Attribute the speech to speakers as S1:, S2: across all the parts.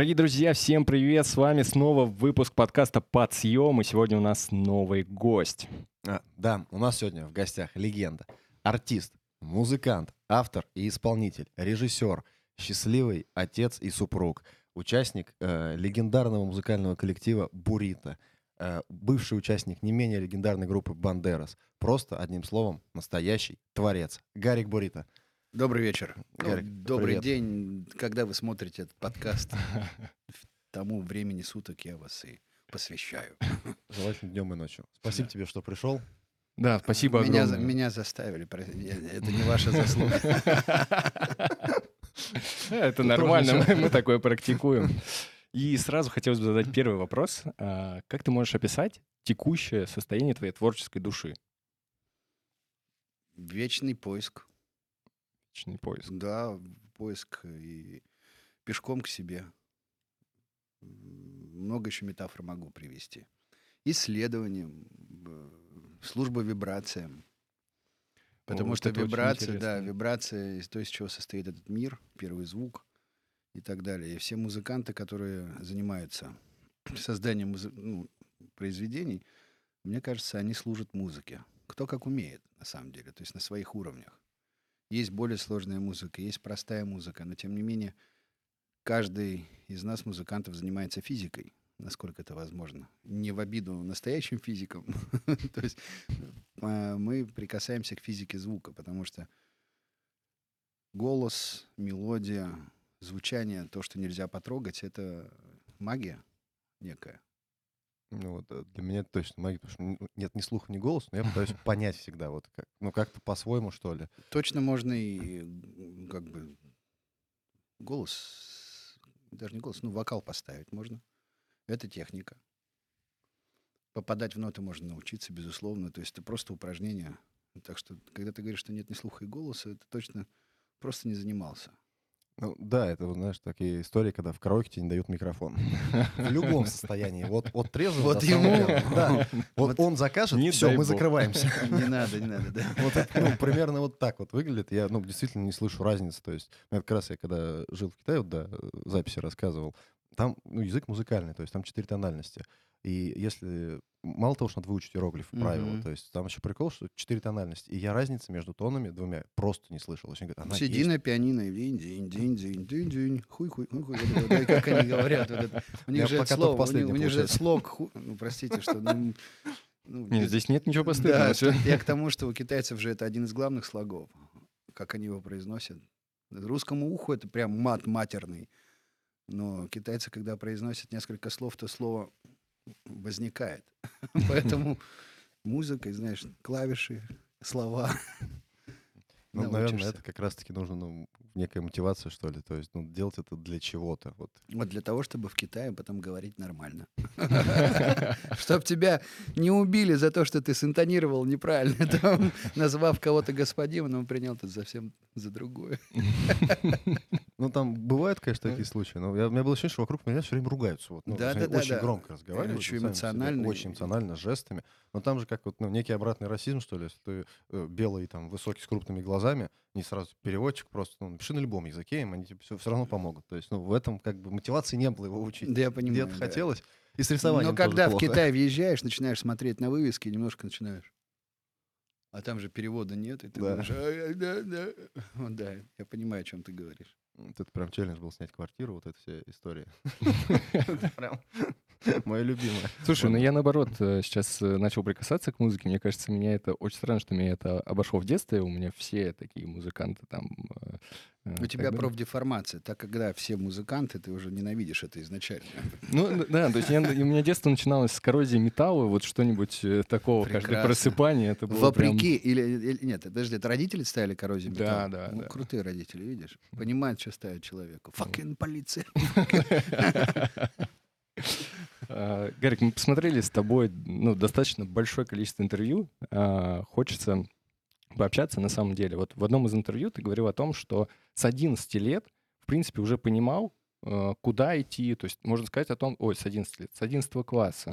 S1: Дорогие друзья, всем привет! С вами снова выпуск подкаста «Подсъем», и сегодня у нас новый гость.
S2: А, да, у нас сегодня в гостях легенда, артист, музыкант, автор и исполнитель, режиссер, счастливый отец и супруг, участник э, легендарного музыкального коллектива «Бурита», э, бывший участник не менее легендарной группы «Бандерас», просто, одним словом, настоящий творец. Гарик Бурита.
S3: Добрый вечер. Ну,
S2: Гарик,
S3: добрый
S2: привет.
S3: день, когда вы смотрите этот подкаст. Тому времени суток я вас и посвящаю.
S2: Желательно днем и ночью. Спасибо тебе, что пришел.
S1: Да, спасибо
S3: меня, за-
S1: огромное.
S3: меня заставили. Это не ваша заслуга.
S1: Это нормально, мы мы такое практикуем. И сразу хотелось бы задать первый вопрос. А, Как ты можешь описать текущее состояние твоей творческой души?
S3: Вечный поиск.
S1: Вечный поиск.
S3: Да, поиск и пешком к себе. Много еще метафор могу привести. Исследование, б- служба вибрациям. Потому
S1: Вот
S3: что вибрация, да, вибрация, из то, из чего состоит этот мир, первый звук и так далее. И все музыканты, которые занимаются созданием музы- ну, произведений, мне кажется, они служат музыке. Кто как умеет, на самом деле, то есть на своих уровнях. Есть более сложная музыка, есть простая музыка, но тем не менее каждый из нас, музыкантов, занимается физикой, насколько это возможно. Не в обиду настоящим физикам. То есть а, мы прикасаемся к физике звука, потому что голос, мелодия, звучание, то, что нельзя потрогать, это магия некая.
S2: Ну, вот, э, для меня это точно магия, потому что н- нет ни слуха, ни голоса, но я пытаюсь понять всегда, вот как, ну, как-то по-своему, что ли.
S3: Точно можно и м, как бы голос, даже не голос, ну вокал поставить можно. Это техника. Попадать в ноты можно научиться, безусловно. То есть это просто упражнение. Так что, когда ты говоришь, что нет ни слуха и голоса, это точно просто не занимался.
S2: Ну, да, это, знаешь, такие истории, когда в караоке тебе не дают микрофон. В любом состоянии. Вот, вот трезвым
S3: Вот ему-
S2: Да. Вот
S3: Вот
S2: он закажет,
S1: не
S2: все, мы
S1: бог.
S2: закрываемся.
S3: Не надо, не надо, да.
S2: Вот это, ну, примерно вот так вот выглядит. Я, ну, действительно не слышу разницы. То есть, ну, это как раз я когда жил в Китае, вот, да, записи рассказывал, там, ну, язык музыкальный, то есть там четыре тональности. И если... Мало того, что надо выучить иероглифы, правила,
S3: Мгм.
S2: то есть там еще прикол, что четыре тональности. И я разницы между тонами двумя просто не слышал. Очень говорят, она
S3: Сиди
S2: есть.
S3: на пианино и динь, динь, динь, динь, динь, динь, хуй, хуй, хуй, хуй. Как они говорят. У них же это слово, у них- же слог, ну, простите, что... ну, ну,
S1: Нет, здесь нет ничего постыдного.
S3: Да, я к тому, что у китайцев же это один из главных слогов, как они его произносят. Русскому уху это прям мат матерный. Но китайцы, когда произносят несколько слов, то слово возникает. Поэтому музыкой, знаешь, клавиши, слова.
S2: Ну, наверное, это как раз-таки нужно, ну, некая мотивация, что ли. То есть, ну, делать это для чего-то. Вот.
S3: Вот для того, чтобы в Китае потом говорить нормально. Чтоб тебя не убили за то, что ты синтонировал неправильно, там, назвав кого-то господином, он принял это совсем за другое.
S2: Ну, там бывают, конечно, такие случаи, но я, у меня было ощущение, что вокруг меня все время ругаются. Вот, ну,
S3: Да, да, да,
S2: очень
S3: да.
S2: громко разговаривают.
S3: Очень
S2: себе,
S3: эмоционально
S2: Очень эмоционально, жестами. Но там же как вот, ну, некий обратный расизм, что ли, если ты э, белый, там, высокий, с крупными глазами, не сразу переводчик, просто, ну, напиши на любом языке, им они тебе все, равно помогут. То есть, ну, в этом как бы мотивации не было его учить.
S3: Да, я понимаю.
S2: Где-то
S3: да.
S2: хотелось, и с рисованием
S3: Но когда в
S2: плохо.
S3: Китай въезжаешь, начинаешь смотреть на вывески, немножко начинаешь. А там же перевода нет, и ты
S2: Да.
S3: думаешь, «А, да, да». Да, я понимаю, о чем ты говоришь.
S2: Это прям челлендж был снять квартиру, вот эта вся история. Прям мое любимое.
S1: Слушай, ну я наоборот э, сейчас э, начал прикасаться к музыке. Мне кажется, меня это очень странно, что меня это обошло в детстве. У меня все такие музыканты там. э,
S3: У тебя профдеформация, так когда все музыканты, ты уже ненавидишь это изначально.
S1: Ну, да, то есть я- у меня детство начиналось с коррозии металла, вот что-нибудь такого, каждое
S3: Прекрасно.
S1: просыпание, это было прям-
S3: Вопреки, или, или- нет, подожди, это родители ставили коррозию
S1: Да,
S3: металла?
S1: да,
S3: Ну,
S1: да.
S3: крутые родители, видишь? Понимают, что ставят человеку. Fucking полиция.
S1: А, Гарик, мы посмотрели с тобой ну, достаточно большое количество интервью. А, Хочется пообщаться на самом деле. Вот в одном из интервью ты говорил о том, что с 11 лет, в принципе, уже понимал, э, куда идти. То есть можно сказать о том, ой, с 11 лет, с 11 класса,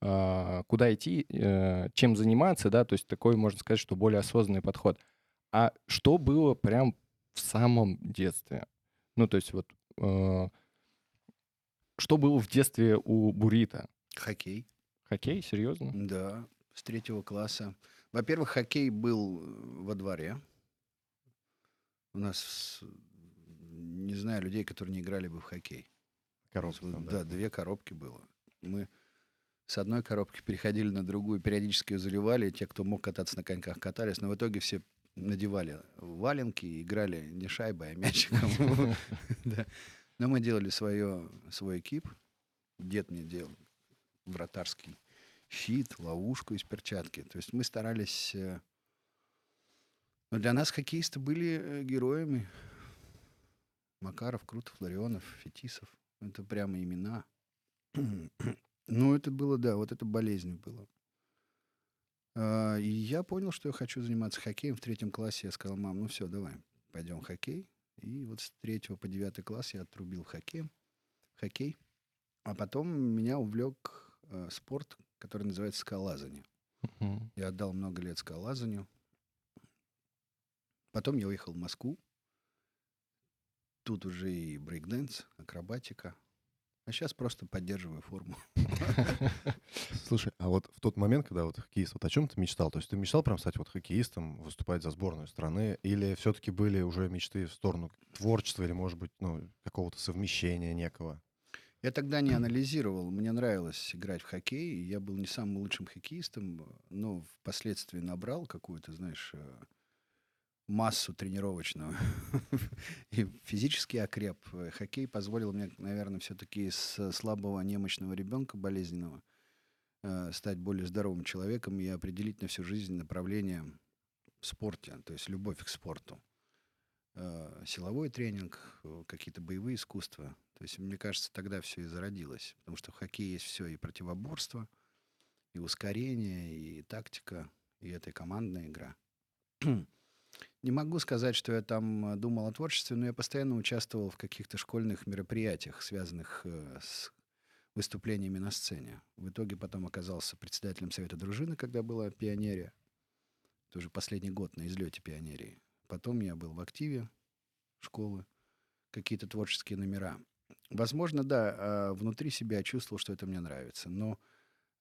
S1: а, куда идти, э, чем заниматься, да, то есть такой, можно сказать, что более осознанный подход. А что было прям в самом детстве? Ну, то есть вот э, Что было в детстве у Бурита?
S3: Хоккей.
S1: Хоккей? Серьезно?
S3: Да, с третьего класса. Во-первых, хоккей был во дворе. У нас, не знаю, людей, которые не играли бы в хоккей.
S2: Коробка
S3: Вот,
S2: там,
S3: да, две коробки было. Мы с одной коробки переходили на другую, периодически ее заливали. Те, кто мог кататься на коньках, катались. Но в итоге все надевали валенки и играли не шайбой, а мячиком. Но мы делали свое, свой экип. Дед мне делал вратарский щит, ловушку из перчатки. То есть мы старались... э, Но для нас хоккеисты были э, героями. Макаров, Крутов, Ларионов, Фетисов. Это прямо имена. Ну, это было, да, вот это болезнь было. А, И я понял, что я хочу заниматься хоккеем. В третьем классе я сказал, мам, ну все, давай, пойдем в хоккей. И вот с третьего по девятый класс я отрубил хоккей. хоккей. А потом меня увлек э, спорт, который называется скалолазание.
S1: Мгм.
S3: Я отдал много лет скалолазанию. Потом я уехал в Москву. Тут уже и брейкденс, акробатика. А сейчас просто поддерживаю форму.
S2: Слушай, а вот в тот момент, когда вот хоккеист, вот о чем ты мечтал? То есть ты мечтал прям стать вот хоккеистом, выступать за сборную страны? Или все-таки были уже мечты в сторону творчества или, может быть, ну, какого-то совмещения некого?
S3: Я тогда не анализировал. Мне нравилось играть в хоккей. Я был не самым лучшим хоккеистом, но впоследствии набрал какую-то, знаешь, э, массу тренировочную и физически окреп. Хоккей позволил мне, наверное, все-таки с слабого немощного ребенка болезненного э, стать более здоровым человеком и определить на всю жизнь направление в спорте, то есть любовь к спорту. Э, Силовой тренинг, э, какие-то боевые искусства. То есть, мне кажется, тогда все и зародилось. Потому что в хоккее есть все и противоборство, и ускорение, и тактика, и это и командная игра. Не могу сказать, что я там э, думал о творчестве, но я постоянно участвовал в каких-то школьных мероприятиях, связанных э, с выступлениями на сцене. В итоге потом оказался председателем Совета дружины, когда была пионерия. Это уже последний год на излете пионерии. Потом я был в активе школы, какие-то творческие номера. Возможно, да, а, внутри себя чувствовал, что это мне нравится, но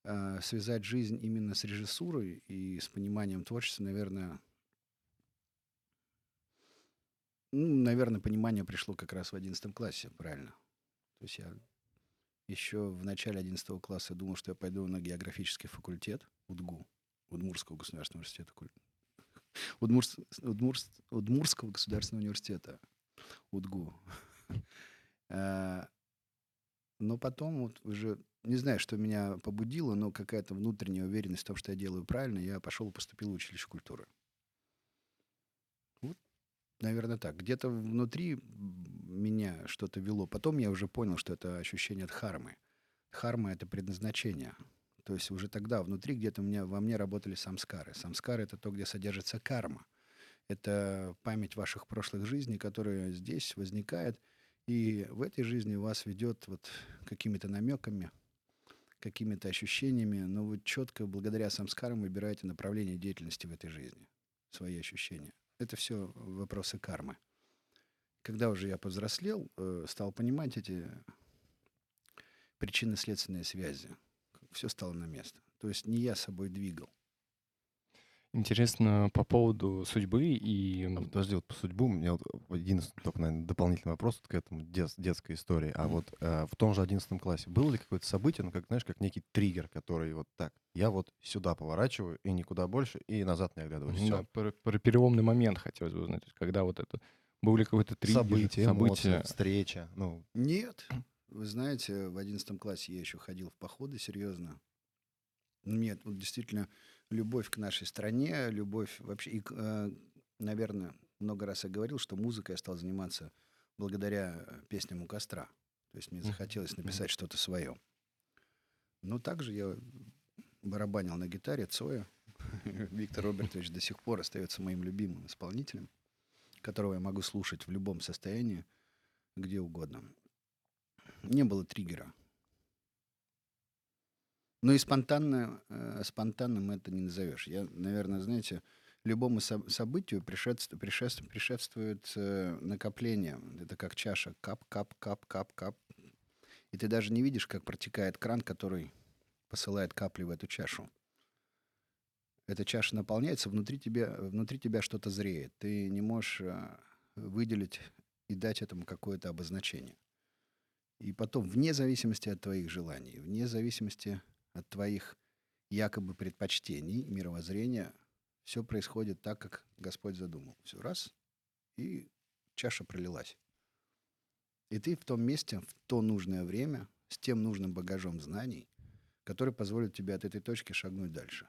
S3: а, связать жизнь именно с режиссурой и с пониманием творчества, наверное, ну, наверное, понимание пришло как раз в 11 классе, правильно. То есть я еще в начале 11 класса думал, что я пойду на географический факультет УДГУ, Удмурского государственного университета. Удмурс- Удмурс- Удмурского государственного университета. УДГУ. А, Но потом вот уже, не знаю, что меня побудило, но какая-то внутренняя уверенность в том, что я делаю правильно, я пошел и поступил в училище культуры. Наверное, так. Где-то внутри меня что-то вело. Потом я уже понял, что это ощущение дхармы. Дхарма — это предназначение. То есть уже тогда внутри где-то меня, во мне работали самскары. Самскары — это то, где содержится карма. Это память ваших прошлых жизней, которая здесь возникает, и в этой жизни вас ведет вот какими-то намеками, какими-то ощущениями, но вы четко, благодаря самскарам, выбираете направление деятельности в этой жизни, свои ощущения. Это все вопросы кармы. Когда уже я повзрослел, э, стал понимать эти причинно-следственные связи. Все стало на место. То есть не я собой двигал.
S1: Интересно по поводу судьбы и...
S2: А, Подожди, вот по судьбу у меня вот единственный только, наверное, дополнительный вопрос вот к этому дет- детской истории. А вот э, в том же 11 классе было ли какое-то событие, ну, как, знаешь, как некий триггер, который вот так, я вот сюда поворачиваю и никуда больше, и назад не оглядываюсь.
S1: Да, про, про переломный момент хотелось бы узнать. То есть когда вот это... Был ли какой-то триггер,
S2: Событие,
S1: событие?
S2: эмоции, встреча. Ну,
S3: Нет. Вы знаете, в 11 классе я еще ходил в походы серьезно. Нет, вот действительно, любовь к нашей стране, любовь вообще... И, э, наверное, много раз я говорил, что музыкой я стал заниматься благодаря э, песням у костра. То есть мне захотелось написать что-то свое. Но также я барабанил на гитаре Цоя. Виктор Робертович до сих пор остается моим любимым исполнителем, которого я могу слушать в любом состоянии, где угодно. Не было триггера. Но и спонтанно, э, спонтанным это не назовешь. Я, наверное, знаете, любому со- событию пришествует, пришествует, пришествует э, накопление. Это как чаша. Кап, кап, кап, кап, кап. И ты даже не видишь, как протекает кран, который посылает капли в эту чашу. Эта чаша наполняется, внутри тебя, внутри тебя что-то зреет. Ты не можешь э, выделить и дать этому какое-то обозначение. И потом, вне зависимости от твоих желаний, вне зависимости от твоих якобы предпочтений, мировоззрения, все происходит так, как Господь задумал. Все раз, и чаша пролилась. И ты в том месте, в то нужное время, с тем нужным багажом знаний, который позволит тебе от этой точки шагнуть дальше.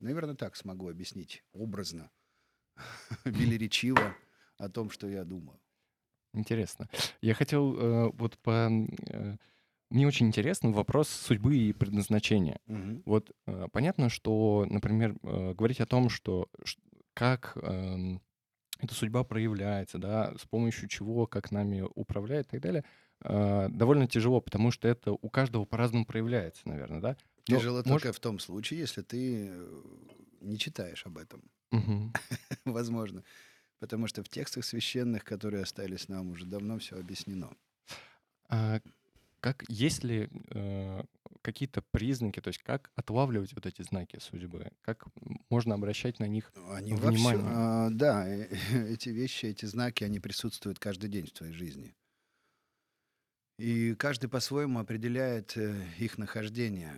S3: Наверное, так смогу объяснить образно, велеречиво о том, что я думаю.
S1: Интересно. Я хотел э, вот по... Э, мне очень интересно вопрос судьбы и предназначения.
S3: Мгм.
S1: Вот э, понятно, что, например, э, говорить о том, что как эм, эта судьба проявляется, да, с помощью чего, как нами управляет и так далее, э, довольно тяжело, потому что это у каждого по-разному проявляется, наверное, да? Но
S3: Тяжело
S1: может-
S3: только в том случае, если ты э, не читаешь об этом.
S1: Мгм.
S3: Возможно. Потому что в текстах священных, которые остались нам, уже давно все объяснено.
S1: А как есть ли э, какие-то признаки, то есть как отлавливать вот эти знаки судьбы, как можно обращать на них
S3: Ну, Они
S1: Внимание.
S3: а, да, э, эти вещи, эти знаки, они присутствуют каждый день в твоей жизни. И каждый по-своему определяет э, их нахождение.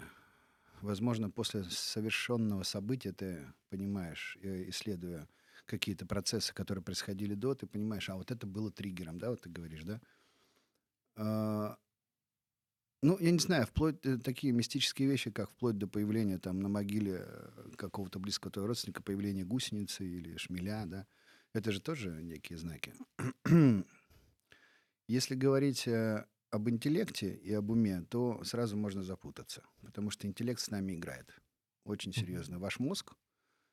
S3: Возможно, после совершенного события ты понимаешь, э, исследуя какие-то процессы, которые происходили до, ты понимаешь, а вот это было триггером, да, вот ты говоришь, да? Ну, я не знаю, вплоть э, такие мистические вещи, как вплоть до появления там на могиле э, какого-то близкого твоего родственника, появления гусеницы или шмеля, да, это же тоже некие знаки. Если говорить э, об интеллекте и об уме, то сразу можно запутаться, потому что интеллект с нами играет очень серьезно. Ваш мозг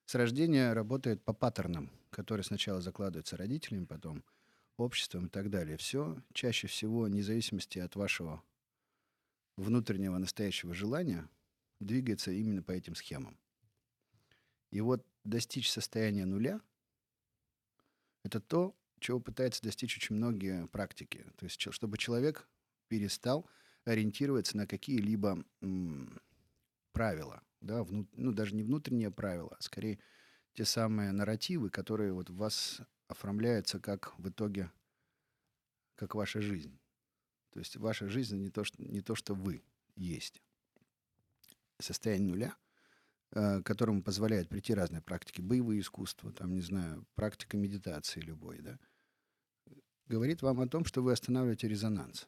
S3: с рождения работает по паттернам, которые сначала закладываются родителями, потом обществом и так далее. Все чаще всего, вне зависимости от вашего внутреннего настоящего желания, двигается именно по этим схемам. И вот достичь состояния нуля — это то, чего пытаются достичь очень многие практики. То есть, чтобы человек перестал ориентироваться на какие-либо м, правила, да, вну- ну, даже не внутренние правила, а скорее те самые нарративы, которые вот в вас оформляются как в итоге, как ваша жизнь. То есть ваша жизнь не то, что, не то, что вы есть. Состояние нуля, э, которому позволяет прийти разные практики, боевые искусства, там, не знаю, практика медитации любой, да, говорит вам о том, что вы останавливаете резонанс.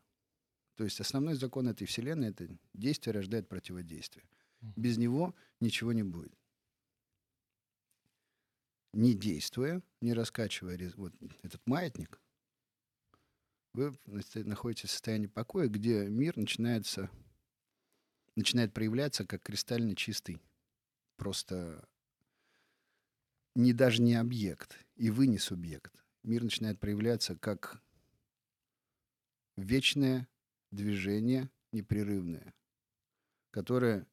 S3: То есть основной закон этой вселенной — это действие рождает противодействие. Без него ничего не будет. Не действуя, не раскачивая вот этот маятник, вы находитесь в состоянии покоя, где мир начинается, начинает проявляться как кристально чистый, просто не даже не объект, и вы не субъект. Мир начинает проявляться как вечное движение непрерывное, которое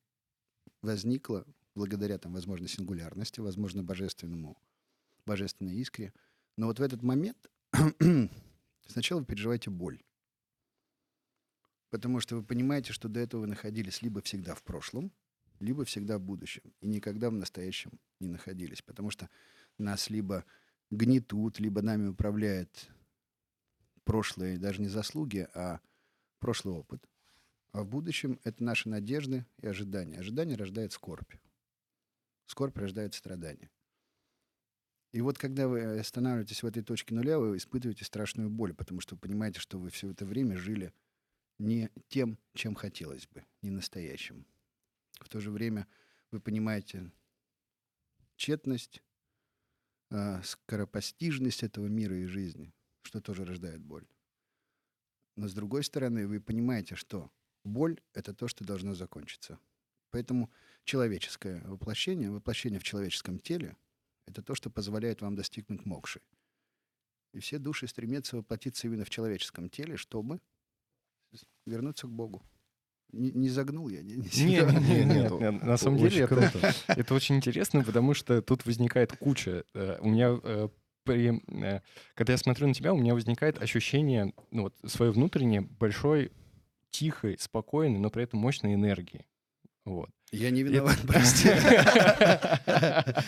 S3: возникло благодаря, там, возможно, сингулярности, возможно, божественному, божественной искре. Но вот в этот момент сначала вы переживаете боль. Потому что вы понимаете, что до этого вы находились либо всегда в прошлом, либо всегда в будущем. И никогда в настоящем не находились. Потому что нас либо гнетут, либо нами управляет прошлые, даже не заслуги, а прошлый опыт. А в будущем это наши надежды и ожидания. Ожидание рождает скорбь. Скорбь рождает страдание. И вот когда вы останавливаетесь в этой точке нуля, вы испытываете страшную боль, потому что вы понимаете, что вы все это время жили не тем, чем хотелось бы, не настоящим. В то же время вы понимаете тщетность, а, скоропостижность этого мира и жизни, что тоже рождает боль. Но с другой стороны, вы понимаете, что боль — это то, что должно закончиться. Поэтому человеческое воплощение, воплощение в человеческом теле — это то, что позволяет вам достигнуть мокши. И все души стремятся воплотиться именно в человеческом теле, чтобы вернуться к Богу. Не, не загнул я? Не, не
S1: Нет, нет, нет,
S2: Нет,
S1: на самом
S2: Очень
S1: деле это,
S2: круто.
S1: это очень интересно, потому что тут возникает куча. э, У меня э, при, э, когда я смотрю на тебя, у меня возникает ощущение, ну вот, свое внутреннее большой тихой, спокойной, но при этом мощной энергией. Вот.
S3: Я не виноват, прости.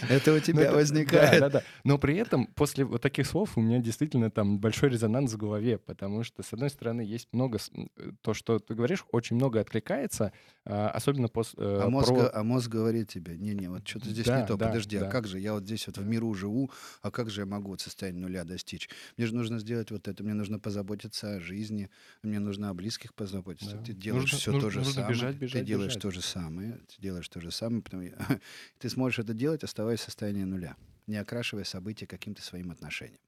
S3: Это у тебя
S1: Ну,
S3: возникает.
S1: Да, да, да. Но при этом после вот таких слов у меня действительно там большой резонанс в голове, потому что, с одной стороны, есть много... э, То, что ты говоришь, очень много откликается, а, особенно после...
S3: А мозг, а мозг говорит тебе, не-не, вот что-то здесь не то, подожди, а как же, я вот здесь вот в миру живу, а как же я могу вот состояние нуля достичь? Мне же нужно сделать вот это, мне нужно позаботиться о жизни, мне нужно о близких позаботиться. Ты делаешь все то же самое, ты делаешь то же самое, ты делаешь то же самое, потому ты сможешь это делать, оставаясь в состоянии нуля, не окрашивая события каким-то своим отношением.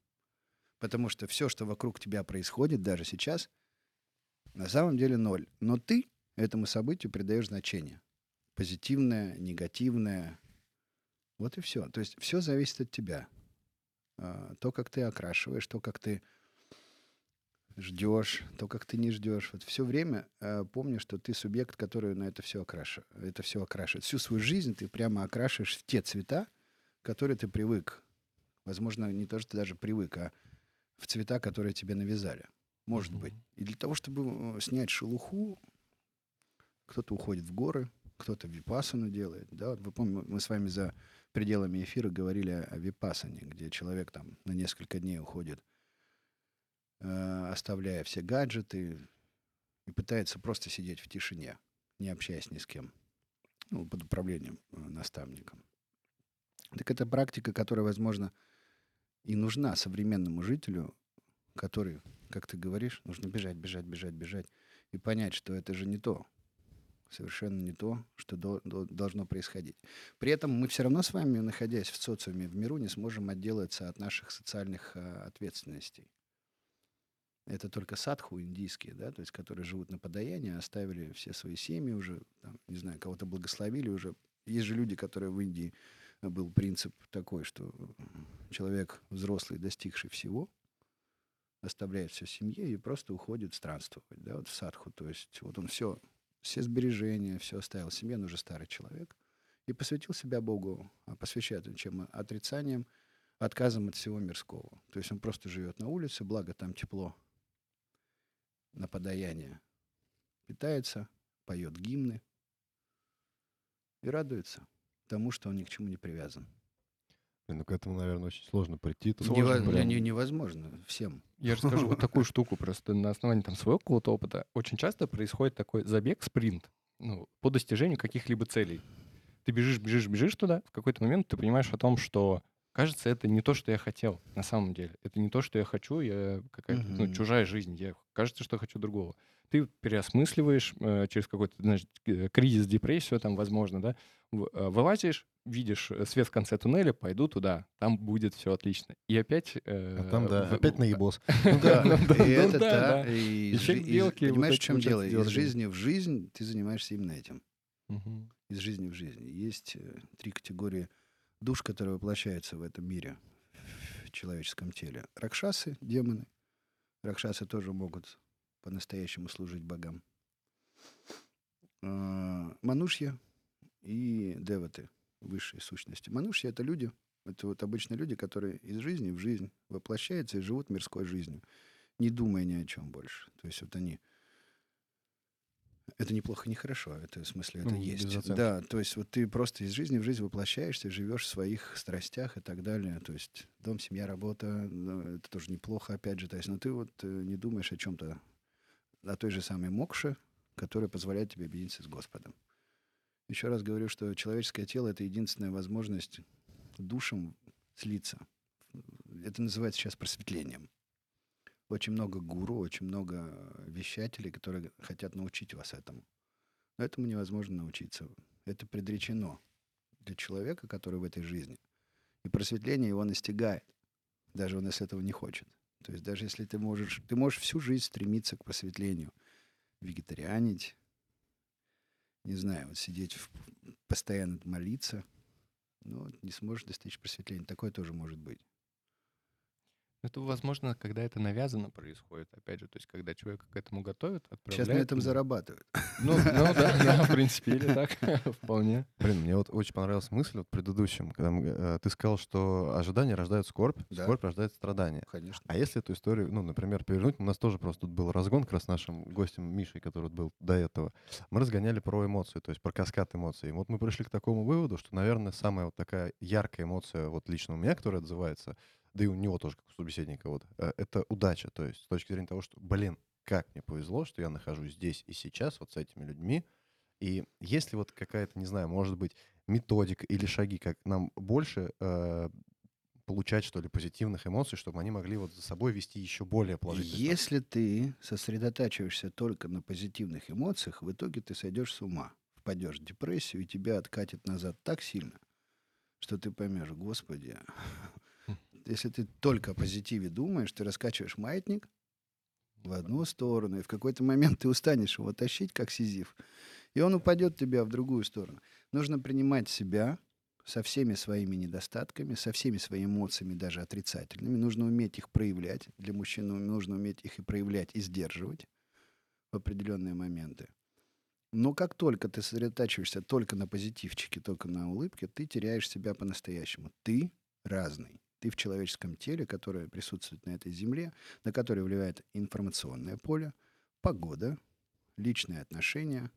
S3: Потому что все, что вокруг тебя происходит, даже сейчас, на самом деле ноль. Но ты этому событию придаешь значение. Позитивное, негативное. Вот и все. То есть все зависит от тебя. А, То, как ты окрашиваешь, то, как ты ждешь, то, как ты не ждешь. Вот все время э, помни, что ты субъект, который на это все окрашивает. Это все окрашивает. Всю свою жизнь ты прямо окрашиваешь в те цвета, которые ты привык. Возможно, не то, что ты даже привык, а в цвета, которые тебе навязали. Может
S1: Мгм.
S3: быть. И для того, чтобы э, снять шелуху, кто-то уходит в горы, кто-то випасану делает. Да? Вот Вы помните, мы с вами за пределами эфира говорили о, о випасане, где человек там на несколько дней уходит, оставляя все гаджеты и пытается просто сидеть в тишине, не общаясь ни с кем, ну, под управлением э, наставником. Так это практика, которая, возможно, и нужна современному жителю, который, как ты говоришь, нужно бежать, бежать, бежать, бежать, и понять, что это же не то, совершенно не то, что до- до- должно происходить. При этом мы все равно с вами, находясь в социуме, в миру, не сможем отделаться от наших социальных а, ответственностей. Это только садху индийские, да, то есть которые живут на подаянии, оставили все свои семьи уже, там, не знаю, кого-то благословили уже. Есть же люди, которые в Индии э, был принцип такой, что человек взрослый, достигший всего, оставляет все семье и просто уходит странствовать, да, вот в садху. То есть вот он все, все сбережения, все оставил семье, он уже старый человек, и посвятил себя Богу, а посвящает он чем? Отрицанием, отказом от всего мирского. То есть он просто живет на улице, благо там тепло, на подаяние, питается, поет гимны и радуется тому, что он ни к чему не привязан.
S2: Ну, к этому, наверное, очень сложно прийти. Тут
S1: Сложно,
S3: Нево-
S2: прям-
S3: не- невозможно всем.
S1: Я расскажу вот такую штуку просто на основании там своего какого-то опыта. Очень часто происходит такой забег, спринт, ну, по достижению каких-либо целей. Ты бежишь, бежишь, бежишь туда, в какой-то момент ты понимаешь о том, что кажется, это не то, что я хотел на самом деле. Это не то, что я хочу, я какая-то ну,
S3: Мгм.
S1: чужая жизнь. Я, кажется, что хочу другого. Ты переосмысливаешь э, через какой-то, э, кризис, депрессию там, возможно, да, э, вылазишь, видишь э, свет в конце туннеля, пойду туда, там будет все отлично. И опять... э,
S2: А там, да,
S1: в-
S2: опять наебос.
S3: Ну да,
S1: Ну да,
S3: и
S1: ну
S3: это
S1: да.
S3: И Понимаешь, в чем дело? Из жизни в жизнь ты занимаешься именно этим. Из жизни в жизнь. Есть э, три категории душ, которые воплощаются в этом мире, в человеческом теле. Ракшасы, демоны. Ракшасы тоже могут по-настоящему служить богам. А, Манушья и деваты, высшие сущности. Манушья — это люди, это вот обычно люди, которые из жизни в жизнь воплощаются и живут мирской жизнью, не думая ни о чем больше. То есть вот они... Это неплохо, не хорошо. Это в смысле это
S2: Ну,
S3: есть. Да, то есть вот ты просто из жизни в жизнь воплощаешься, живешь в своих страстях и так далее. То есть дом, семья, работа, ну, это тоже неплохо, опять же. То есть, но ты вот э, не думаешь о чем-то, о той же самой мокше, которая позволяет тебе объединиться с Господом. Еще раз говорю, что человеческое тело — это единственная возможность душам слиться. Это называется сейчас просветлением. Очень много гуру, очень много вещателей, которые хотят научить вас этому. Но этому невозможно научиться. Это предречено для человека, который в этой жизни. И просветление его настигает, даже он если этого не хочет. То есть даже если ты можешь, ты можешь всю жизнь стремиться к просветлению, вегетарианить, не знаю, вот сидеть, в- постоянно молиться, но не сможешь достичь просветления. Такое тоже может быть.
S1: Это, возможно, когда это навязано происходит, опять же, то есть когда человека к этому готовят,
S3: Сейчас
S1: отправляют.
S3: на этом зарабатывают.
S1: Ну, ну да, да, в принципе, или так, вполне.
S2: Блин, мне вот очень понравилась мысль вот предыдущем, когда э, ты сказал, что ожидания рождают скорбь,
S3: Да.
S2: скорбь рождает страдания.
S3: Конечно.
S2: А если эту историю, ну, например, перевернуть, у нас тоже просто тут был разгон как раз с нашим гостем Мишей, который вот был до этого. Мы разгоняли про эмоции, то есть про каскад эмоций. И вот мы пришли к такому выводу, что, наверное, самая вот такая яркая эмоция вот лично у меня, которая отзывается, да и у него тоже, как у собеседника, вот, э, это удача. То есть с точки зрения того, что, блин, как мне повезло, что я нахожусь здесь и сейчас вот с этими людьми. И если вот какая-то, не знаю, может быть, методика или шаги, как нам больше э, получать, что ли, позитивных эмоций, чтобы они могли вот за собой вести еще более положительно.
S3: Если ты сосредотачиваешься только на позитивных эмоциях, в итоге ты сойдешь с ума, впадешь в депрессию, и тебя откатит назад так сильно, что ты поймешь, господи, если ты только о позитиве думаешь, ты раскачиваешь маятник в одну сторону, и в какой-то момент ты устанешь его тащить, как сизиф, и он упадет тебя в другую сторону. Нужно принимать себя со всеми своими недостатками, со всеми своими эмоциями, даже отрицательными. Нужно уметь их проявлять. Для мужчин нужно уметь их и проявлять, и сдерживать в определенные моменты. Но как только ты сосредотачиваешься только на позитивчике, только на улыбке, ты теряешь себя по-настоящему. Ты разный. Ты в человеческом теле, которое присутствует на этой земле, на которое влияет информационное поле, погода, личные отношения,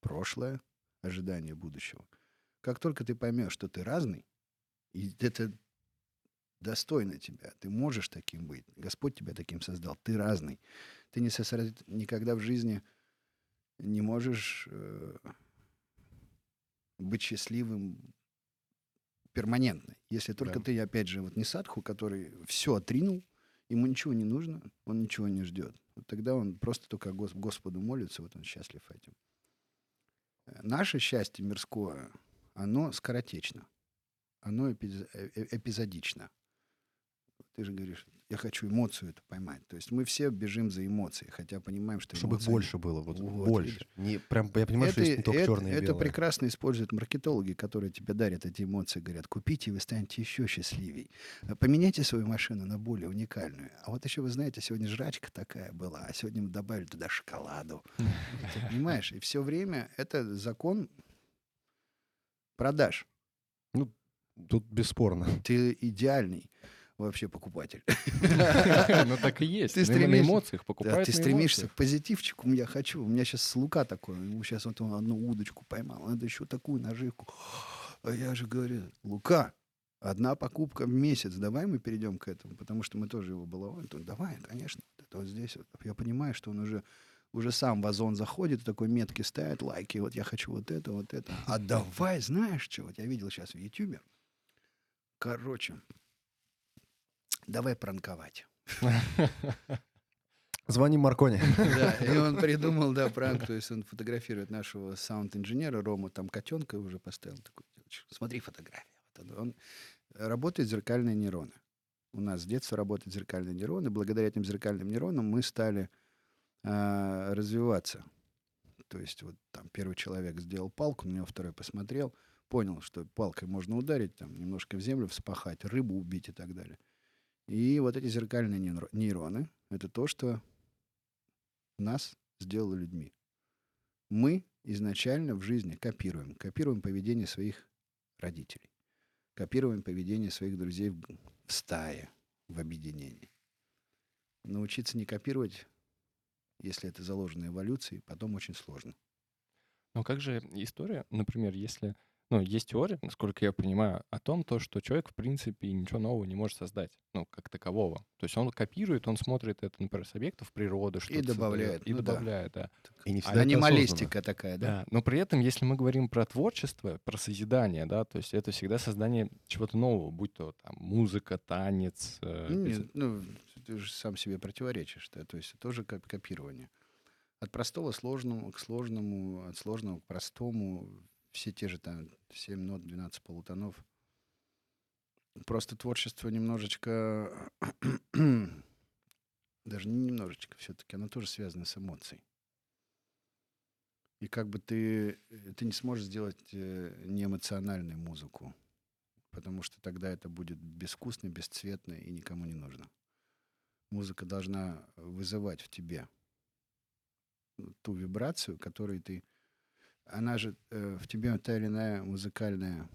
S3: прошлое, ожидания будущего. Как только ты поймешь, что ты разный, и это достойно тебя, ты можешь таким быть, Господь тебя таким создал, ты разный. Ты не сосредо... никогда в жизни не можешь э, быть счастливым перманентно. Если только
S2: Да.
S3: ты, опять же, вот не садху, который все отринул, ему ничего не нужно, он ничего не ждет. Вот тогда он просто только Гос- Господу молится, вот он счастлив этим. Э, Наше счастье мирское, оно скоротечно, оно эпиз- э- э- эпизодично. Ты же говоришь, я хочу эмоцию эту поймать. То есть мы все бежим за эмоцией, хотя понимаем, что
S2: Чтобы
S3: эмоции-
S2: больше было, вот,
S3: Вот,
S2: больше. Не, прям, я понимаю, что есть не только
S3: это-
S2: черное и
S3: это
S2: белое.
S3: прекрасно используют маркетологи, которые тебе дарят эти эмоции, говорят, купите, и вы станете еще счастливей. Э, Поменяйте свою машину на более уникальную. А вот еще, вы знаете, сегодня жрачка такая была, а сегодня мы добавили туда шоколаду. Ты понимаешь? И все время это закон продаж.
S2: Тут бесспорно.
S3: Ты идеальный вообще покупатель.
S1: Ну так и есть.
S3: Ты
S1: на
S3: стремишься-
S1: эмоциях покупают
S3: ты стремишься к позитивчику. Я хочу. У меня сейчас Лука такой. Сейчас вот он одну удочку поймал. Надо еще такую наживку. А я же говорю, Лука, одна покупка в месяц. Давай мы перейдем к этому. Потому что мы тоже его баловали. Он, Давай, конечно. Это вот здесь. вот». Я понимаю, что он уже уже сам в озон заходит, такой метки ставит, лайки, вот я хочу вот это, вот это. А давай, знаешь что, вот я видел сейчас в Ютубе, короче, давай пранковать.
S2: Звони Маркони.
S3: Да, и он придумал, да, пранк, то есть он фотографирует нашего саунд-инженера Рому, там котенка уже поставил такой, смотри фотография. Вот он, он работает зеркальные нейроны. У нас с детства работают зеркальные нейроны. Благодаря этим зеркальным нейронам мы стали а, развиваться. То есть вот там первый человек сделал палку, на него второй посмотрел, понял, что палкой можно ударить, там немножко в землю вспахать, рыбу убить и так далее. И вот эти зеркальные нейро- нейроны — это то, что нас сделало людьми. Мы изначально в жизни копируем. Копируем поведение своих родителей. Копируем поведение своих друзей в, в стае, в объединении. Научиться не копировать, если это заложено эволюцией, потом очень сложно.
S1: Но как же история, например, если... Ну, есть теория, насколько я понимаю, о том, то, что человек, в принципе, ничего нового не может создать, ну, как такового. То есть он копирует, он смотрит это, например, с объектов природы, что
S3: добавляет,
S1: И
S3: ну да.
S1: добавляет, да.
S2: И не
S1: А
S2: всегда это
S3: Анималистика такая, да?
S1: Да, но при этом, если мы говорим про творчество, про созидание, да, то есть это всегда создание чего-то нового, будь то там музыка, танец. э,
S3: Ну, нет, ну, ты же сам себе противоречишь, да, то есть тоже копирование. От простого к сложному, к сложному, от сложного к простому, все те же там 7 нот, 12 полутонов. Просто творчество немножечко, даже не немножечко все-таки, оно тоже связано с эмоцией. И как бы ты, ты не сможешь сделать э, неэмоциональную музыку, потому что тогда это будет безвкусно, бесцветно и никому не нужно. Музыка должна вызывать в тебе ту вибрацию, которую ты... Она же э, в тебе та или иная музыкальная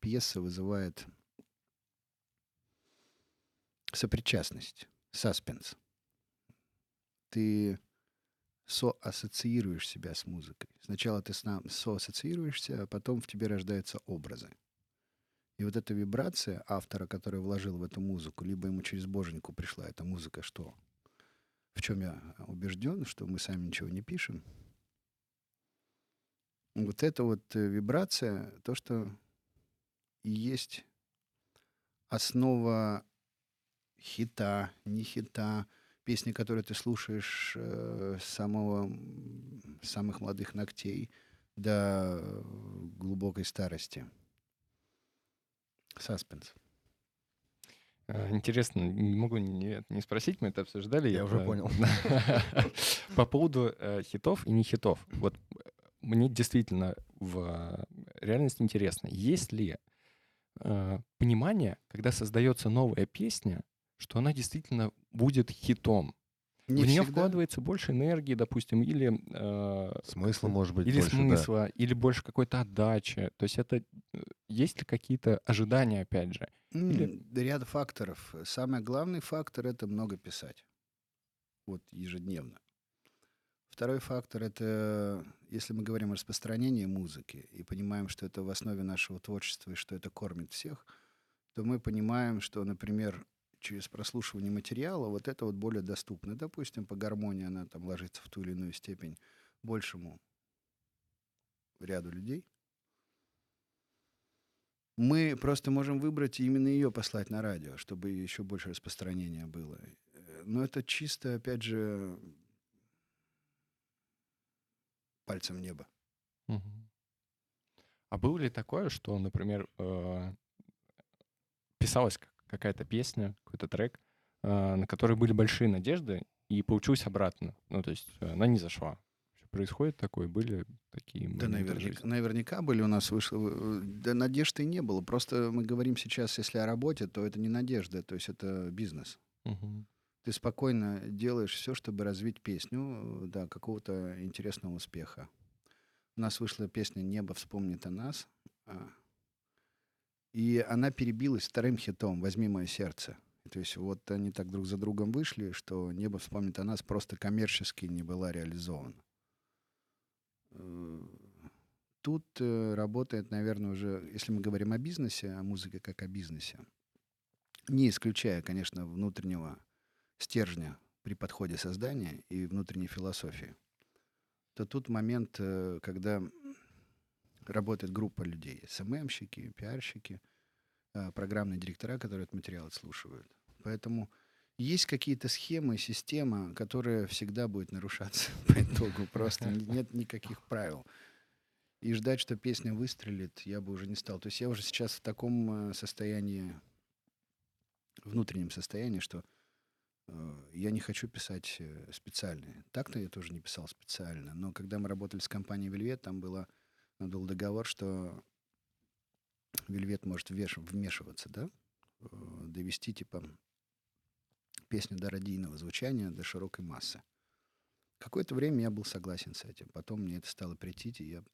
S3: пьеса вызывает сопричастность, саспенс. Ты соассоциируешь себя с музыкой. Сначала ты с нам соассоциируешься, а потом в тебе рождаются образы. И вот эта вибрация автора, который вложил в эту музыку, либо ему через боженьку пришла эта музыка, что в чем я убежден, что мы сами ничего не пишем. Вот эта вот э, вибрация, то, что и есть основа хита, не хита, песни, которые ты слушаешь э, с самого, самых молодых ногтей до глубокой старости. Саспенс.
S1: А, Интересно, не могу не, не спросить, мы это обсуждали.
S2: Я уже
S1: э,
S2: понял.
S1: По поводу э, хитов и не хитов. Вот э, мне действительно в реальности интересно, есть ли э, понимание, когда создается новая песня, что она действительно будет хитом.
S3: Не
S1: в нее
S3: всегда.
S1: вкладывается больше энергии, допустим, или э,
S2: Смысла может быть
S1: или
S2: больше, да.
S1: смысла, или больше какой-то отдачи. То есть это э, есть ли какие-то ожидания, опять же? Или-
S3: да Ряд факторов. Самый главный фактор — это много писать. Вот ежедневно. Второй фактор — это, если мы говорим о распространении музыки и понимаем, что это в основе нашего творчества и что это кормит всех, то мы понимаем, что, например, через прослушивание материала вот это вот более доступно. Допустим, по гармонии она там ложится в ту или иную степень большему ряду людей. Мы просто можем выбрать именно ее послать на радио, чтобы еще больше распространения было. Э, Но это чисто, опять же, пальцем небо.
S1: А было ли такое, что, например, э, писалась как- какая-то песня, какой-то трек, э, на который были большие надежды, и получилось обратно? Ну, то есть э, она не зашла. Происходит такое? Были такие
S3: Да, наверняка, наверняка были у нас вышло. Да, надежды не было. Просто мы говорим сейчас, если о работе, то это не надежда, то есть это бизнес.
S1: Мгм.
S3: Ты спокойно делаешь все, чтобы развить песню до какого-то интересного успеха. У нас вышла песня «Небо вспомнит о нас», а, и она перебилась вторым хитом «Возьми мое сердце». То есть вот они так друг за другом вышли, что «Небо вспомнит о нас» просто коммерчески не была реализована. Э, Тут э, работает, наверное, уже, если мы говорим о бизнесе, о музыке как о бизнесе, не исключая, конечно, внутреннего стержня при подходе создания и внутренней философии, то тут момент, э, когда работает группа людей, СММщики, пиарщики, э, программные директора, которые этот материал отслушивают. Поэтому есть какие-то схемы, система, которая всегда будет нарушаться по итогу. Просто нет никаких правил. И ждать, что песня выстрелит, я бы уже не стал. То есть я уже сейчас в таком э, состоянии, внутреннем состоянии, что я не хочу писать э, специально. Так-то я тоже не писал специально. Но когда мы работали с компанией Вельвет, там было, ну, был договор, что Вельвет может веш- вмешиваться, да, э, довести типа песню до радийного звучания, до широкой массы. Какое-то время я был согласен с этим. Потом мне это стало претить, и я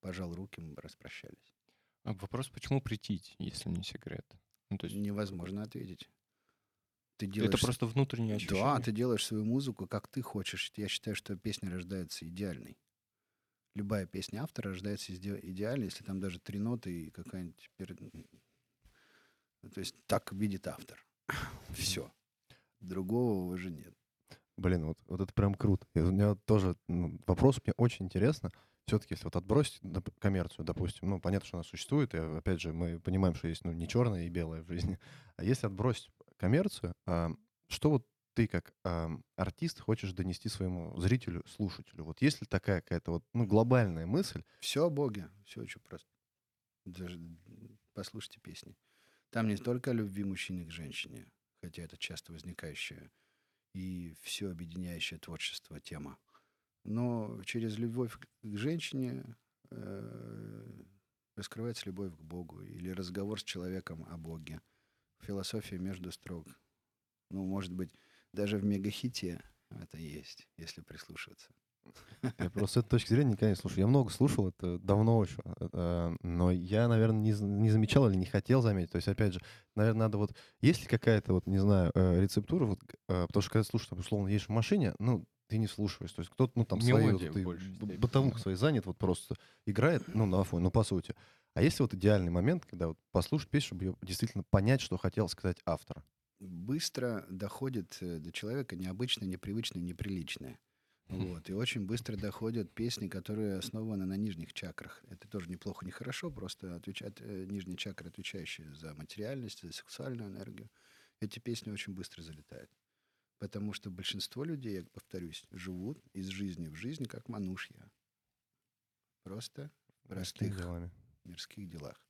S3: пожал руки, мы распрощались.
S1: А вопрос, почему претить, если не секрет? Ну, то есть
S3: Невозможно ответить. Ты делаешь...
S1: это просто внутреннее ощущение?
S3: Да, ты делаешь свою музыку, как ты хочешь. Я считаю, что песня рождается идеальной. Любая песня автора рождается иде- идеальной, если там даже три ноты и какая-нибудь... пер- То есть так видит автор. Все. Другого уже нет.
S2: Блин, вот, вот это прям круто. И у меня тоже ну, вопрос мне очень интересно. Все-таки, если вот отбросить доп- коммерцию, допустим, ну, понятно, что она существует, и, опять же, мы понимаем, что есть, ну, не черное и белое в жизни. А если отбросить коммерцию, а, что вот ты как а, артист хочешь донести своему зрителю, слушателю? Вот есть ли такая какая-то вот, ну, глобальная мысль?
S3: Все о Боге. Все очень просто. Даже послушайте песни. Там не только о любви мужчины к женщине, хотя это часто возникающая и все объединяющее творчество тема. Но через любовь к женщине э, раскрывается любовь к Богу или разговор с человеком о Боге. Философия между строк. Ну, может быть, Даже в мегахите это есть, если прислушиваться.
S2: Я просто с этой точки зрения никогда не слушал. Я много слушал, это давно еще. э, Но я, наверное, не, не замечал или не хотел заметить. То есть, опять же, наверное, надо вот... Есть ли какая-то, вот, не знаю, э, рецептура? Вот, э, потому что когда слушаешь, условно, едешь в машине, ну, ты не слушаешь. То есть кто-то, ну, там, свои, вот, ты бытовуха
S1: да.
S2: своей занят, вот просто играет, ну, на фоне, ну, по сути. А есть вот идеальный момент, когда вот послушать песню, чтобы действительно понять, что хотел сказать автор?
S3: Быстро доходит э, до человека необычное, непривычное, неприличное. Вот. И очень быстро доходят песни, которые основаны на нижних чакрах. Это тоже неплохо, не хорошо, просто отвечает, э, нижние чакры, отвечающие за материальность, за сексуальную энергию. Эти песни очень быстро залетают. Потому что большинство людей, я повторюсь, живут из жизни в жизнь, как манушья. Просто в простых
S2: делами.
S3: мирских делах.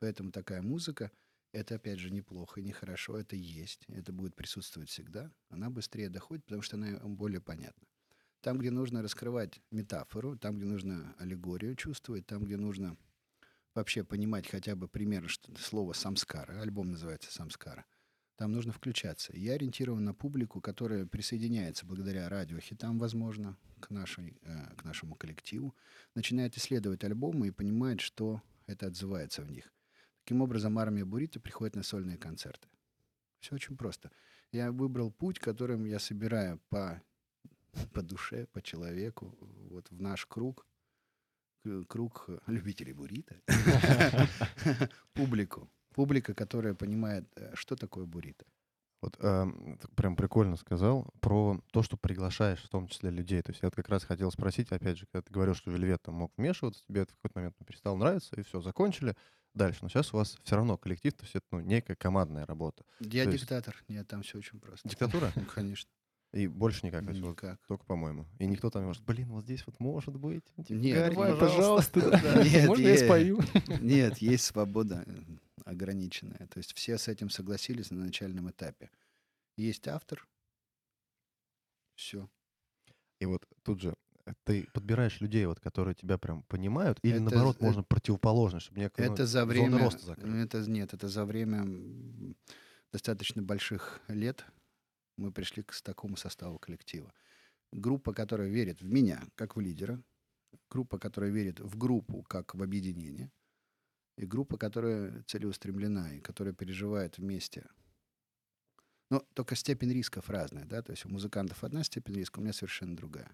S3: Поэтому такая музыка, это, опять же, неплохо и нехорошо, это есть, это будет присутствовать всегда. Она быстрее доходит, потому что она более понятна. Там, где нужно раскрывать метафору, там, где нужно аллегорию чувствовать, там, где нужно вообще понимать хотя бы пример что слова «самскара», альбом называется «самскара», там нужно включаться. Я ориентирован на публику, которая присоединяется благодаря радиохитам, возможно, к, нашей, э, к нашему коллективу, начинает исследовать альбомы и понимает, что это отзывается в них. Таким образом, армия Бурита приходит на сольные концерты. Все очень просто. Я выбрал путь, которым я собираю по, по душе, по человеку, вот в наш круг, круг любителей Бурита, публику. Публика, которая понимает, э, что такое Бурита.
S2: Вот ты прям прикольно сказал про то, что приглашаешь в том числе людей. То есть я как раз хотел спросить, опять же, когда ты говорил, что Вельвет там мог вмешиваться, тебе это в какой-то момент ну, перестало нравиться, и все, закончили. Дальше. Но сейчас у вас все равно коллектив, то есть это ну, некая командная работа.
S3: Я
S2: То есть-
S3: диктатор. Нет, там все очень просто.
S2: Диктатура?
S3: Ну, конечно.
S2: И больше никак. есть вот
S3: Никак.
S2: только, по-моему. И никто там не может, блин, вот здесь вот может быть.
S3: Нет, давай,
S1: пожалуйста, да.
S3: Нет,
S1: Можно я
S3: есть.
S1: спою?
S3: Нет, есть свобода э, ограниченная. То есть все с этим согласились на начальном этапе. Есть автор. Все.
S2: И вот тут же э, ты подбираешь людей, вот, которые тебя прям понимают, или
S3: Это
S2: наоборот,
S3: з-
S2: можно противоположно, чтобы ну,
S3: Это за
S2: зона
S3: время...
S2: роста закрыть.
S3: Это, нет, это за время достаточно больших лет мы пришли к такому составу коллектива. Группа, которая верит в меня, как в лидера. Группа, которая верит в группу, как в объединение. И группа, которая целеустремлена и которая переживает вместе. Но только степень рисков разная, да? То есть у музыкантов одна степень риска, у меня совершенно другая.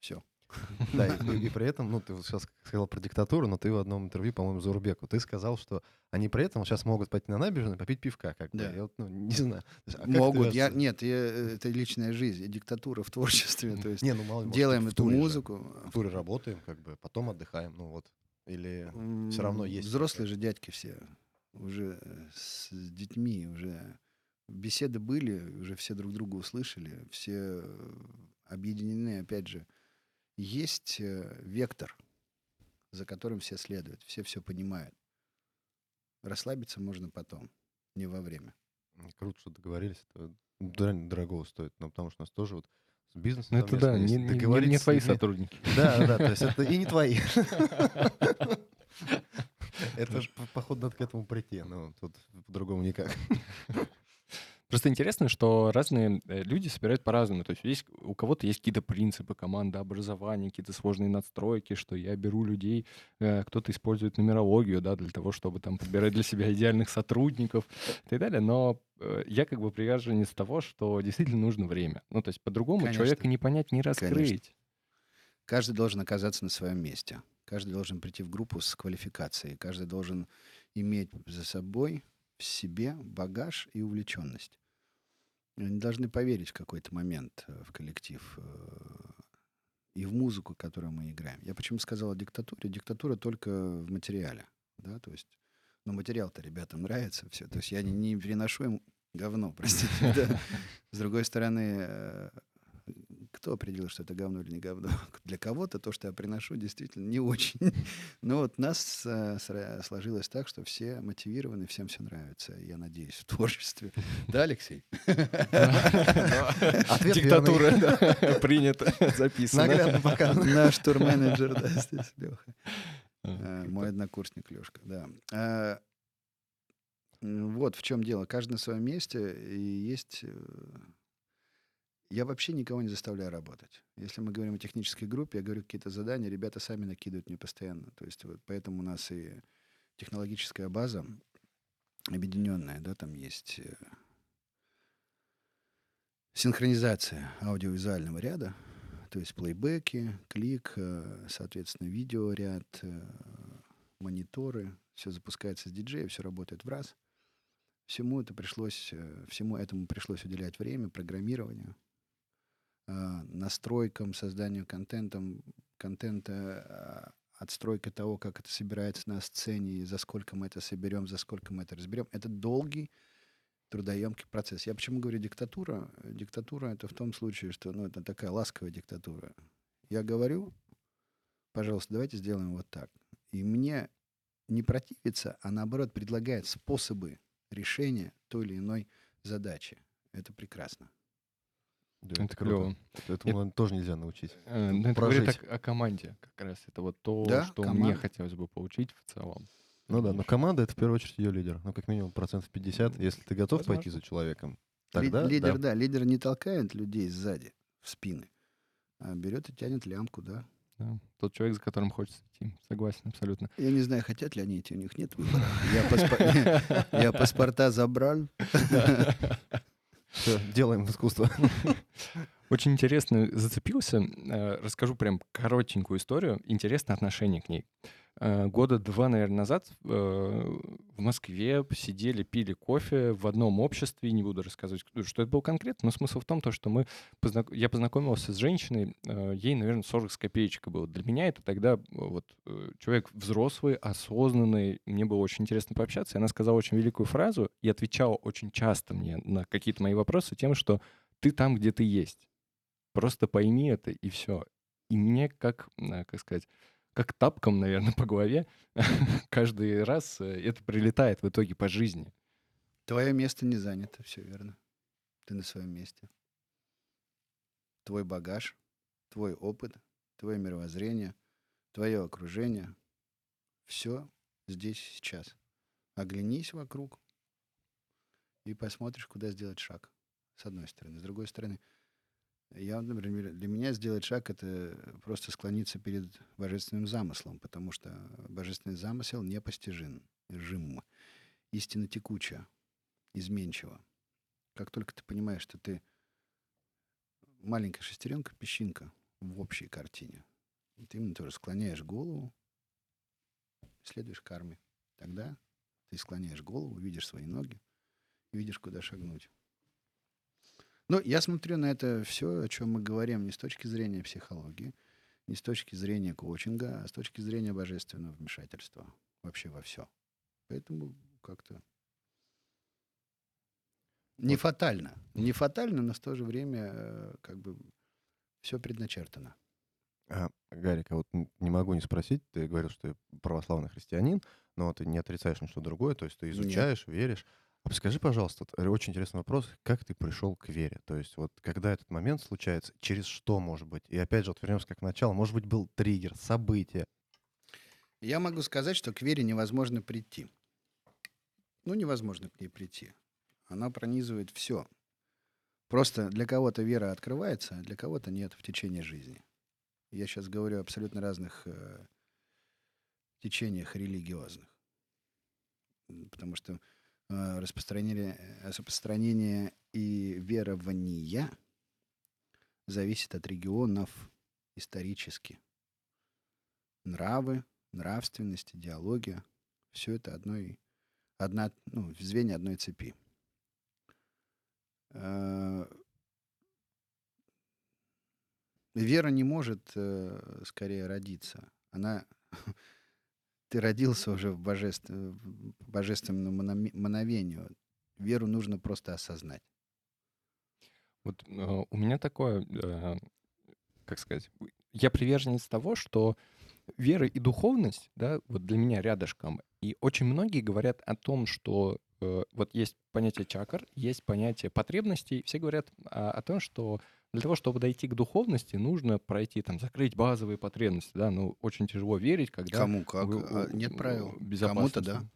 S3: Все.
S2: Да, и, и при этом, ну, ты вот сейчас сказал про диктатуру, но ты в одном интервью, по-моему, Зарубеку, ты сказал, что они при этом сейчас могут пойти на набережную и попить пивка, как бы.
S3: Да.
S2: Я вот, ну, не знаю. Есть, а
S3: Могут. Я, нет, я- это личная жизнь, диктатура в творчестве. То есть
S2: Не, ну, мало может,
S3: делаем
S2: в
S3: эту
S2: туре же.
S3: музыку.
S2: В туре работаем, как бы, потом отдыхаем, ну вот. Или все равно есть
S3: Взрослые же дядьки все. Уже э, с детьми, уже беседы были, уже все друг друга услышали, все э, объединены, опять же. Есть э, вектор, за которым все следуют, все все понимают. Расслабиться можно потом, не во время.
S2: Круто, что договорились. Это реально дорого стоит. Ну, потому что у нас тоже вот бизнесом
S1: Ну, это да, не, не- не- твои сотрудники.
S2: Да, да, то есть это и не твои. Это походу надо к этому прийти, но тут по-другому никак.
S1: Просто интересно, что разные э, люди собирают по-разному. То есть, есть у кого-то есть какие-то принципы команды образования, какие-то сложные надстройки, что я беру людей, э, кто-то использует нумерологию, да, для того, чтобы там подбирать для себя идеальных сотрудников и так далее. Но э, я как бы приверженец того, что действительно нужно время. Ну, то есть по-другому
S3: Конечно.
S1: человека не понять, не раскрыть.
S3: Каждый должен оказаться на своем месте. Каждый должен прийти в группу с квалификацией. Каждый должен иметь за собой в себе багаж и увлеченность. Они должны поверить в какой-то момент э, в коллектив э, и в музыку, которую мы играем. Я почему сказал о диктатуре? Диктатура только в материале. Да? То есть, но материал-то ребятам нравится все. То есть я не, не переношу им говно, простите. С другой стороны, э, кто определил, что это говно или не говно? Для кого-то то, что я приношу, действительно не очень. Но вот нас э, сложилось так, что все мотивированы, всем все нравится. Я надеюсь, в творчестве. Да, Алексей?
S1: Диктатура, да, принято, записано.
S2: Наглядно показано.
S3: Наш турменеджер, да, здесь Леха.
S1: А,
S3: Мой однокурсник Лешка, да. М, Вот в чем дело. Каждый на своем месте. И есть... Я вообще никого не заставляю работать. Если мы говорим о технической группе, я говорю какие-то задания, ребята сами накидывают мне постоянно. То есть вот поэтому у нас и технологическая база объединенная, да, там есть э, синхронизация аудиовизуального ряда, то есть плейбеки, клик, э, соответственно, видеоряд, э, мониторы, все запускается с диджея, все работает в раз. Всему это пришлось, всему этому пришлось уделять время, программированию, настройкам, созданию контента, контента, э, отстройка того, как это собирается на сцене, и за сколько мы это соберем, за сколько мы это разберем. Это долгий, трудоемкий процесс. Я почему говорю диктатура? Диктатура это в том случае, что ну, это такая ласковая диктатура. Я говорю, пожалуйста, давайте сделаем вот так. И мне не противится, а наоборот предлагает способы решения той или иной задачи. Это прекрасно.
S2: Да,
S1: Это
S2: круто.
S1: клево.
S2: Этому наверное, тоже нельзя научить.
S1: Э, ну, это говорит о, о команде как раз. Это вот то,
S3: Да,
S1: что мне
S3: команда.
S1: хотелось бы получить в целом.
S2: Ну да, но команда — это в первую очередь ее лидер. Ну, как минимум процентов 50.
S1: Ну,
S2: Если ты готов
S1: возможно.
S2: пойти за человеком,
S3: Ли-
S2: тогда
S3: лидер,
S2: да.
S3: да. лидер не толкает людей сзади, в спины, а берет и тянет лямку, да.
S1: Да. Тот человек, за которым хочется идти. Согласен абсолютно.
S3: Я не знаю, хотят ли они идти, у них нет выбора. Я, паспо- я паспорта забрал.
S2: Делаем искусство.
S1: Очень интересно зацепился. Э, Расскажу прям коротенькую историю. Интересное отношение к ней. Э, Года два, наверное, назад э, в Москве сидели, пили кофе в одном обществе. Не буду рассказывать, что это было конкретно, но смысл в том, то, что мы познак- я познакомился с женщиной, ей, наверное, 40 с копеечкой было. Для меня это тогда вот человек взрослый, осознанный. Мне было очень интересно пообщаться. И она сказала очень великую фразу и отвечала очень часто мне на какие-то мои вопросы тем, что ты там, где ты есть. Просто пойми это, и все. И мне как, как сказать, как тапком, наверное, по голове каждый раз э, это прилетает в итоге по жизни.
S3: Твое место не занято, все верно. Ты на своем месте. Твой багаж, твой опыт, твое мировоззрение, твое окружение. Все здесь сейчас. Оглянись вокруг и посмотришь, куда сделать шаг. С одной стороны. С другой стороны, я, например, для меня сделать шаг — это просто склониться перед божественным замыслом, потому что божественный замысел непостижим, жим, истина текучая, изменчива. Как только ты понимаешь, что ты маленькая шестеренка, песчинка в общей картине, ты именно тоже склоняешь голову, следуешь карме. Тогда ты склоняешь голову, видишь свои ноги видишь, куда шагнуть. Но я смотрю на это все, о чем мы говорим, не с точки зрения психологии, не с точки зрения коучинга, а с точки зрения божественного вмешательства вообще во все. Поэтому как-то не
S2: Вот.
S3: фатально. Не фатально, но в то же время э, как бы все предначертано.
S2: А, Гарик, а вот не могу не спросить, ты говорил, что ты православный христианин, но ты не отрицаешь ничто другое, то есть ты
S3: Нет.
S2: изучаешь, веришь. А скажи, пожалуйста, э, очень интересный вопрос, как ты пришел к вере? То есть вот когда этот момент случается, через что может быть? И опять же, вот вернемся как к началу, может быть, был триггер, событие.
S3: Я могу сказать, что к вере невозможно прийти. Ну, невозможно к ней прийти. Она пронизывает все. Просто для кого-то вера открывается, а для кого-то нет в течение жизни. Я сейчас говорю о абсолютно разных э, течениях религиозных. Потому что распространение, э, распространение и верования зависит от регионов исторически. Нравы, нравственность, идеология — все это одной, одна, ну, звенья одной цепи. Э, Вера не может э, скорее родиться. Она... Ты родился уже в, божеств- в божественном мановению. Веру нужно просто осознать.
S1: Вот э, у меня такое, э, как сказать, я приверженец того, что вера и духовность, да, вот для меня рядышком. И очень многие говорят о том, что э, вот есть понятие чакр, есть понятие потребностей. Все говорят о, о том, что для того, чтобы дойти к духовности, нужно пройти, там, закрыть базовые потребности, да, ну, очень тяжело верить, когда...
S3: Кому как?
S1: вы-
S3: А, Нет правил. Кому-то да.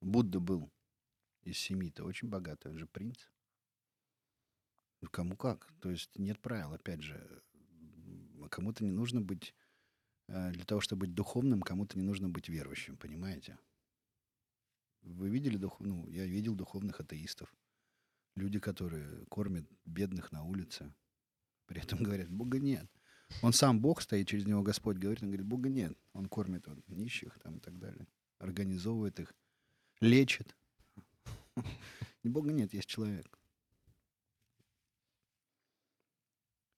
S3: Будда был. из семьи-то очень богатый, он же принц. Ну, кому как. То есть нет правил, опять же. Кому-то не нужно быть, э, для того, чтобы быть духовным, кому-то не нужно быть верующим, понимаете? Вы видели, дух... ну, я видел духовных атеистов. Люди, которые кормят бедных на улице. При этом говорят, Бога нет. Он сам Бог стоит, через него Господь говорит, он говорит, Бога нет. Он кормит вот, нищих там и так далее. Организовывает их, лечит. Бога нет, есть человек.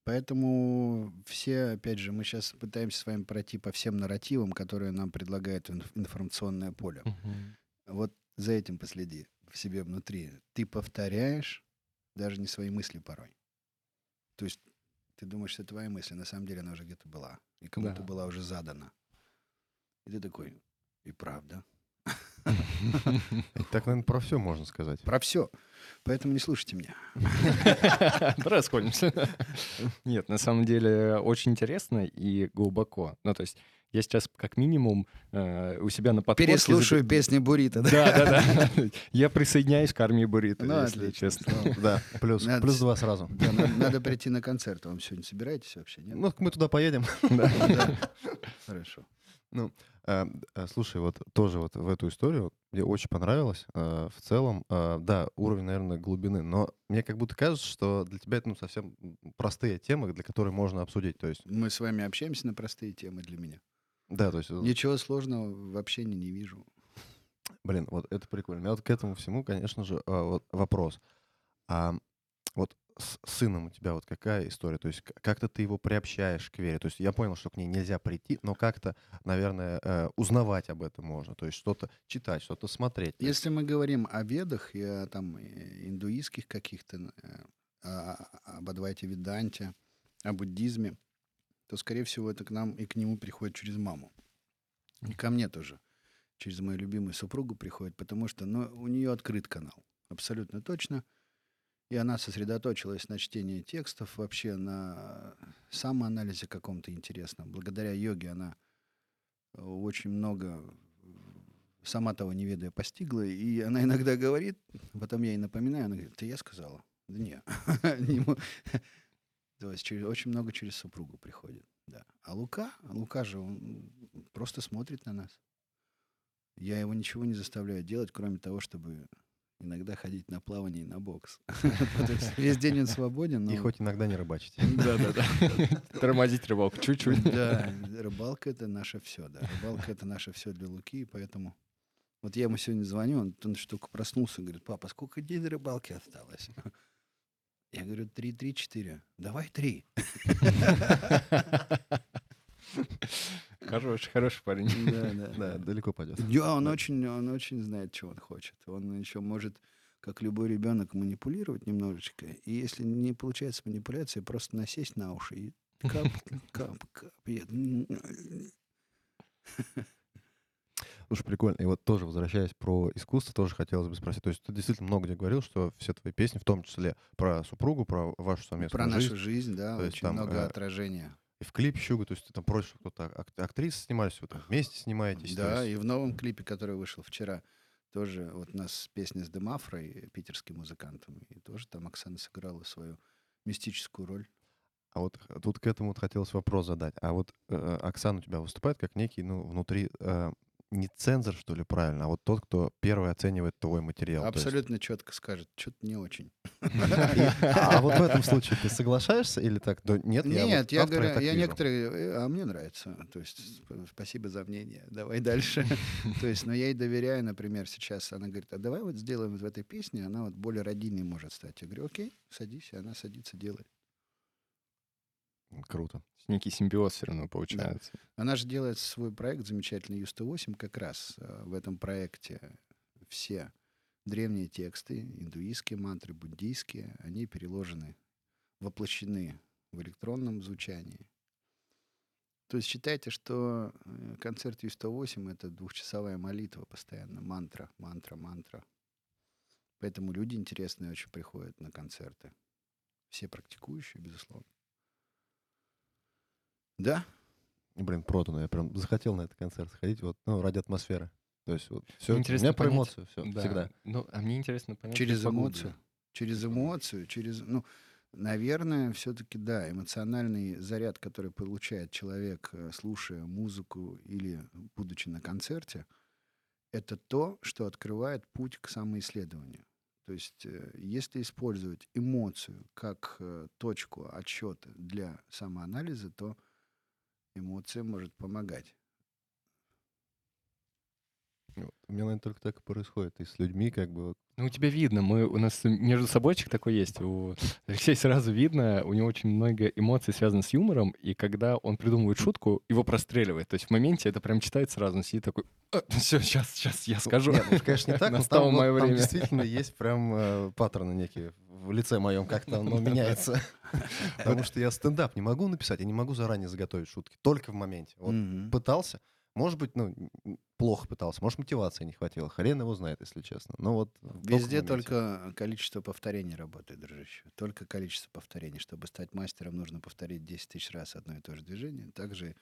S3: Поэтому все, опять же, мы сейчас пытаемся с вами пройти по всем нарративам, которые нам предлагает инф- информационное поле.
S1: Мгм.
S3: Вот за этим последи в себе внутри. Ты повторяешь даже не свои мысли порой. То есть ты думаешь, что это твоя мысль, на самом деле она уже где-то была. И кому-то
S1: Да.
S3: была уже задана. И ты такой, и правда.
S2: Так, наверное, про все можно сказать.
S3: Про все. Поэтому не слушайте меня.
S1: Давай расходимся. Нет, на самом деле очень интересно и глубоко. Ну, то есть я сейчас как минимум э, у себя на подкорке...
S3: Переслушаю
S1: заби-
S3: песни Бурита.
S1: Да, да, да. Я присоединяюсь к армии Бурита,
S3: Ну,
S1: если
S3: отлично,
S1: честно.
S2: Да, плюс,
S3: Надо
S2: плюс два сразу.
S3: Да, надо, надо прийти на концерт. Вы Вам сегодня собираетесь вообще, нет?
S2: Ну, мы туда поедем.
S1: Да.
S3: Да. Хорошо.
S2: А, а, Слушай, вот тоже вот в эту историю мне очень понравилось. а, В целом, да, уровень, наверное, глубины, но мне как будто кажется, что для тебя это ну, совсем простые темы, для которых можно обсудить. То есть,
S3: Мы с вами общаемся на простые темы для меня.
S2: Да, то есть, э,
S3: Ничего сложного в общении не вижу.
S2: блин, вот это прикольно. У меня вот к этому всему, конечно же, а, вот вопрос. А вот с сыном у тебя вот какая история? То есть как-то ты его приобщаешь к вере? То есть я понял, что к ней нельзя прийти, но как-то, наверное, э, узнавать об этом можно. То есть что-то читать, что-то смотреть.
S3: Если мы говорим о ведах и о там э, индуистских каких-то, э, о- о- об Адвайте Веданте, о буддизме, то, скорее всего, это к нам и к нему приходит через маму. И ко мне тоже. Через мою любимую супругу приходит, потому что ну, у нее открыт канал. Абсолютно точно. И она сосредоточилась на чтении текстов, вообще на самоанализе каком-то интересном. Благодаря йоге она э, очень много, сама того не ведая, постигла. И она иногда говорит, потом я ей напоминаю, она говорит, это я сказала. Да не. То есть через- очень много через супругу приходит. Да. А Лука, а Лука же, он просто смотрит на нас. Я его ничего не заставляю делать, кроме того, чтобы иногда ходить на плавание и на бокс. Есть Весь день он свободен,
S2: И хоть иногда не рыбачить.
S1: Да-да-да. Тормозить рыбалку чуть-чуть.
S3: Да, рыбалка это наше все, да. Рыбалка это наше все для Луки, и поэтому вот я ему сегодня звоню, он, он штука проснулся, говорит, папа, сколько дней до рыбалки осталось? Я говорю, три, три, четыре. Давай три.
S1: Хороший, хороший парень.
S3: Да, да,
S2: Да, далеко пойдет.
S3: Да, он очень, он очень знает, чего он хочет. Он еще может, как любой ребенок, манипулировать немножечко. И если не получается манипуляция, просто насесть на уши и кап, кап, кап.
S2: Слушай, прикольно. И вот тоже возвращаясь про искусство, тоже хотелось бы спросить. То есть ты действительно много где говорил, что все твои песни, в том числе про супругу, про вашу совместную
S3: Про
S2: жизнь,
S3: нашу жизнь, да,
S2: То есть
S3: очень
S2: там,
S3: много
S2: э,
S3: отражения.
S2: и в клипе Щуга, то есть ты там просишь, кто-то ак- актрисы снимались, вы там вместе снимаетесь.
S3: Да,
S2: есть-
S3: и в новом клипе, который вышел вчера, тоже вот у нас песня с Демафрой, питерским музыкантом, и тоже там Оксана сыграла свою мистическую роль.
S2: А вот х- тут к этому вот хотелось вопрос задать. А вот э, Оксана у тебя выступает как некий, ну, внутри э, не цензор, что ли, правильно, а вот тот, кто первый оценивает твой материал. то есть-
S3: Абсолютно четко скажет, что-то не очень.
S2: А вот в этом случае ты соглашаешься или так? Нет,
S3: Нет, я говорю, я некоторые, а мне нравится. То есть сп- спасибо за мнение, давай дальше. То есть, но я ей доверяю, например, сейчас она говорит, а давай вот сделаем в этой песне, она вот более родийной может стать. Я говорю, окей, садись, и она садится, делает.
S2: Круто.
S1: Некий симбиоз все равно получается.
S3: Она же делает свой проект замечательный Ю-108 как раз э, в этом проекте все древние тексты, индуистские мантры, буддийские, они переложены, воплощены в электронном звучании. То есть считайте, что э, концерт Ю-108 — это двухчасовая молитва постоянно, мантра, мантра, мантра. Поэтому люди интересные очень приходят на концерты. Все практикующие, безусловно. Да,
S2: Блин, продано. Я прям захотел на этот концерт сходить, вот, ну, ради атмосферы. То есть вот все, у
S1: Интересно
S2: меня про
S1: понять.
S2: эмоцию все,
S1: Да.
S2: всегда.
S1: Ну, а мне интересно понять...
S3: Через эмоцию. Через эмоцию, через, ну, наверное, все-таки, да, эмоциональный заряд, который получает человек, э, слушая музыку или будучи на концерте, это то, что открывает путь к самоисследованию. То есть, э, если использовать эмоцию как э, точку отсчета для самоанализа, то эмоция может помогать.
S2: Вот. У меня, наверное, только так и происходит. И с людьми как бы
S1: Ну, у тебя видно, мы, у нас между собойчик такой есть. У Алексея сразу видно, у него очень много эмоций связано с юмором, и когда он придумывает шутку, его простреливает. То есть в моменте это прям читает сразу, он сидит такой, все, сейчас, сейчас я скажу.
S2: Нет, ну, конечно, не так, но
S1: Настало
S2: там,
S1: мое
S2: там
S1: время.
S2: действительно есть прям э, паттерны некие в лице моем, как-то оно меняется. Потому что я стендап не могу написать, я не могу заранее заготовить шутки, только в моменте. Вот пытался, может быть, ну, плохо пытался, может, мотивации не хватило, хрен его знает, если честно. Но вот
S3: Везде только количество повторений работает, дружище. Только количество повторений. Чтобы стать мастером, нужно повторить 10 тысяч раз одно и то же движение. Также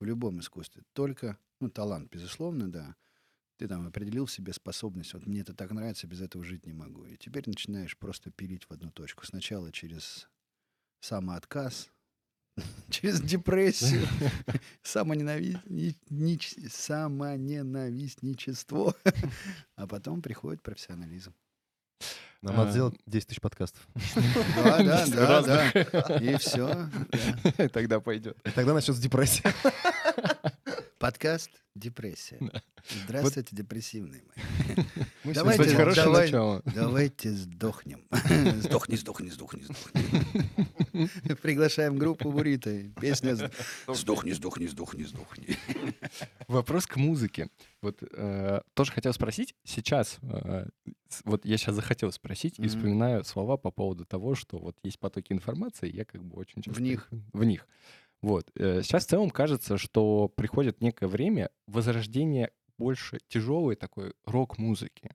S3: в любом искусстве. Только, ну, талант, безусловно, да. Ты там определил в себе способность. Вот мне это так нравится, без этого жить не могу. И теперь начинаешь просто пилить в одну точку. Сначала через самоотказ, через депрессию, самоненавистничество, а потом приходит профессионализм.
S2: Нам надо
S1: А.
S2: сделать 10 тысяч подкастов.
S3: Да, да, да, да. И все.
S1: Тогда пойдет.
S2: И тогда начнется депрессия.
S3: Подкаст «Депрессия». Здравствуйте, депрессивные мои.
S2: Мы
S3: Давайте,
S1: Кстати,
S2: сегодня-
S1: хорошее
S3: давай.
S1: начало.
S3: Давайте сдохнем. Сдохни, сдохни, сдохни, сдохни. Приглашаем группу Бурита. Песня «Сд- «Сдохни, сдохни, сдохни, сдохни».
S1: Вопрос к музыке. Вот э, тоже хотел спросить. Сейчас, э, вот я сейчас захотел спросить и
S3: Мгм.
S1: вспоминаю слова по поводу того, что вот есть потоки информации, я как бы очень часто...
S3: них.
S1: их- В них. Вот. э, Сейчас в целом кажется, что приходит некое время возрождения больше тяжелой такой рок-музыки.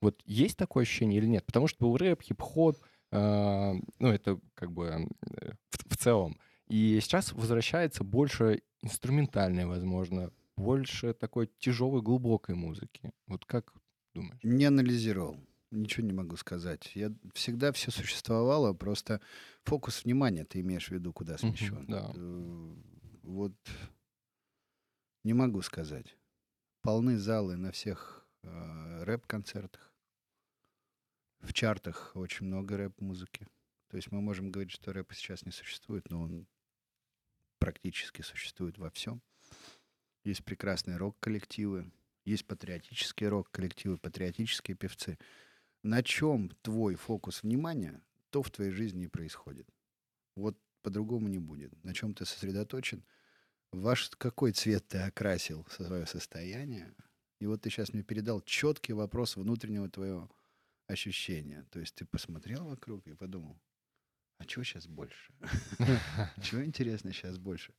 S1: Вот есть такое ощущение или нет? Потому что был рэп, хип-хоп, э, ну это как бы э, в, в целом. И сейчас возвращается больше инструментальной, возможно, больше такой тяжелой, глубокой музыки. Вот как думаешь?
S3: Не анализировал. Ничего не могу сказать. Я всегда все существовало, просто фокус внимания ты имеешь в виду, куда смещен.
S1: да.
S3: Э, Вот не могу сказать. Полны залы на всех э, рэп-концертах. В чартах очень много рэп-музыки. То есть мы можем говорить, что рэпа сейчас не существует, но он практически существует во всем. Есть прекрасные рок-коллективы, есть патриотические рок-коллективы, патриотические певцы. На чем твой фокус внимания, то в твоей жизни и происходит. Вот по-другому не будет. На чем ты сосредоточен, ваш какой цвет ты окрасил свое состояние. И вот ты сейчас мне передал четкий вопрос внутреннего твоего ощущения. То есть ты посмотрел вокруг и подумал, а чего сейчас больше? Чего интересно сейчас больше?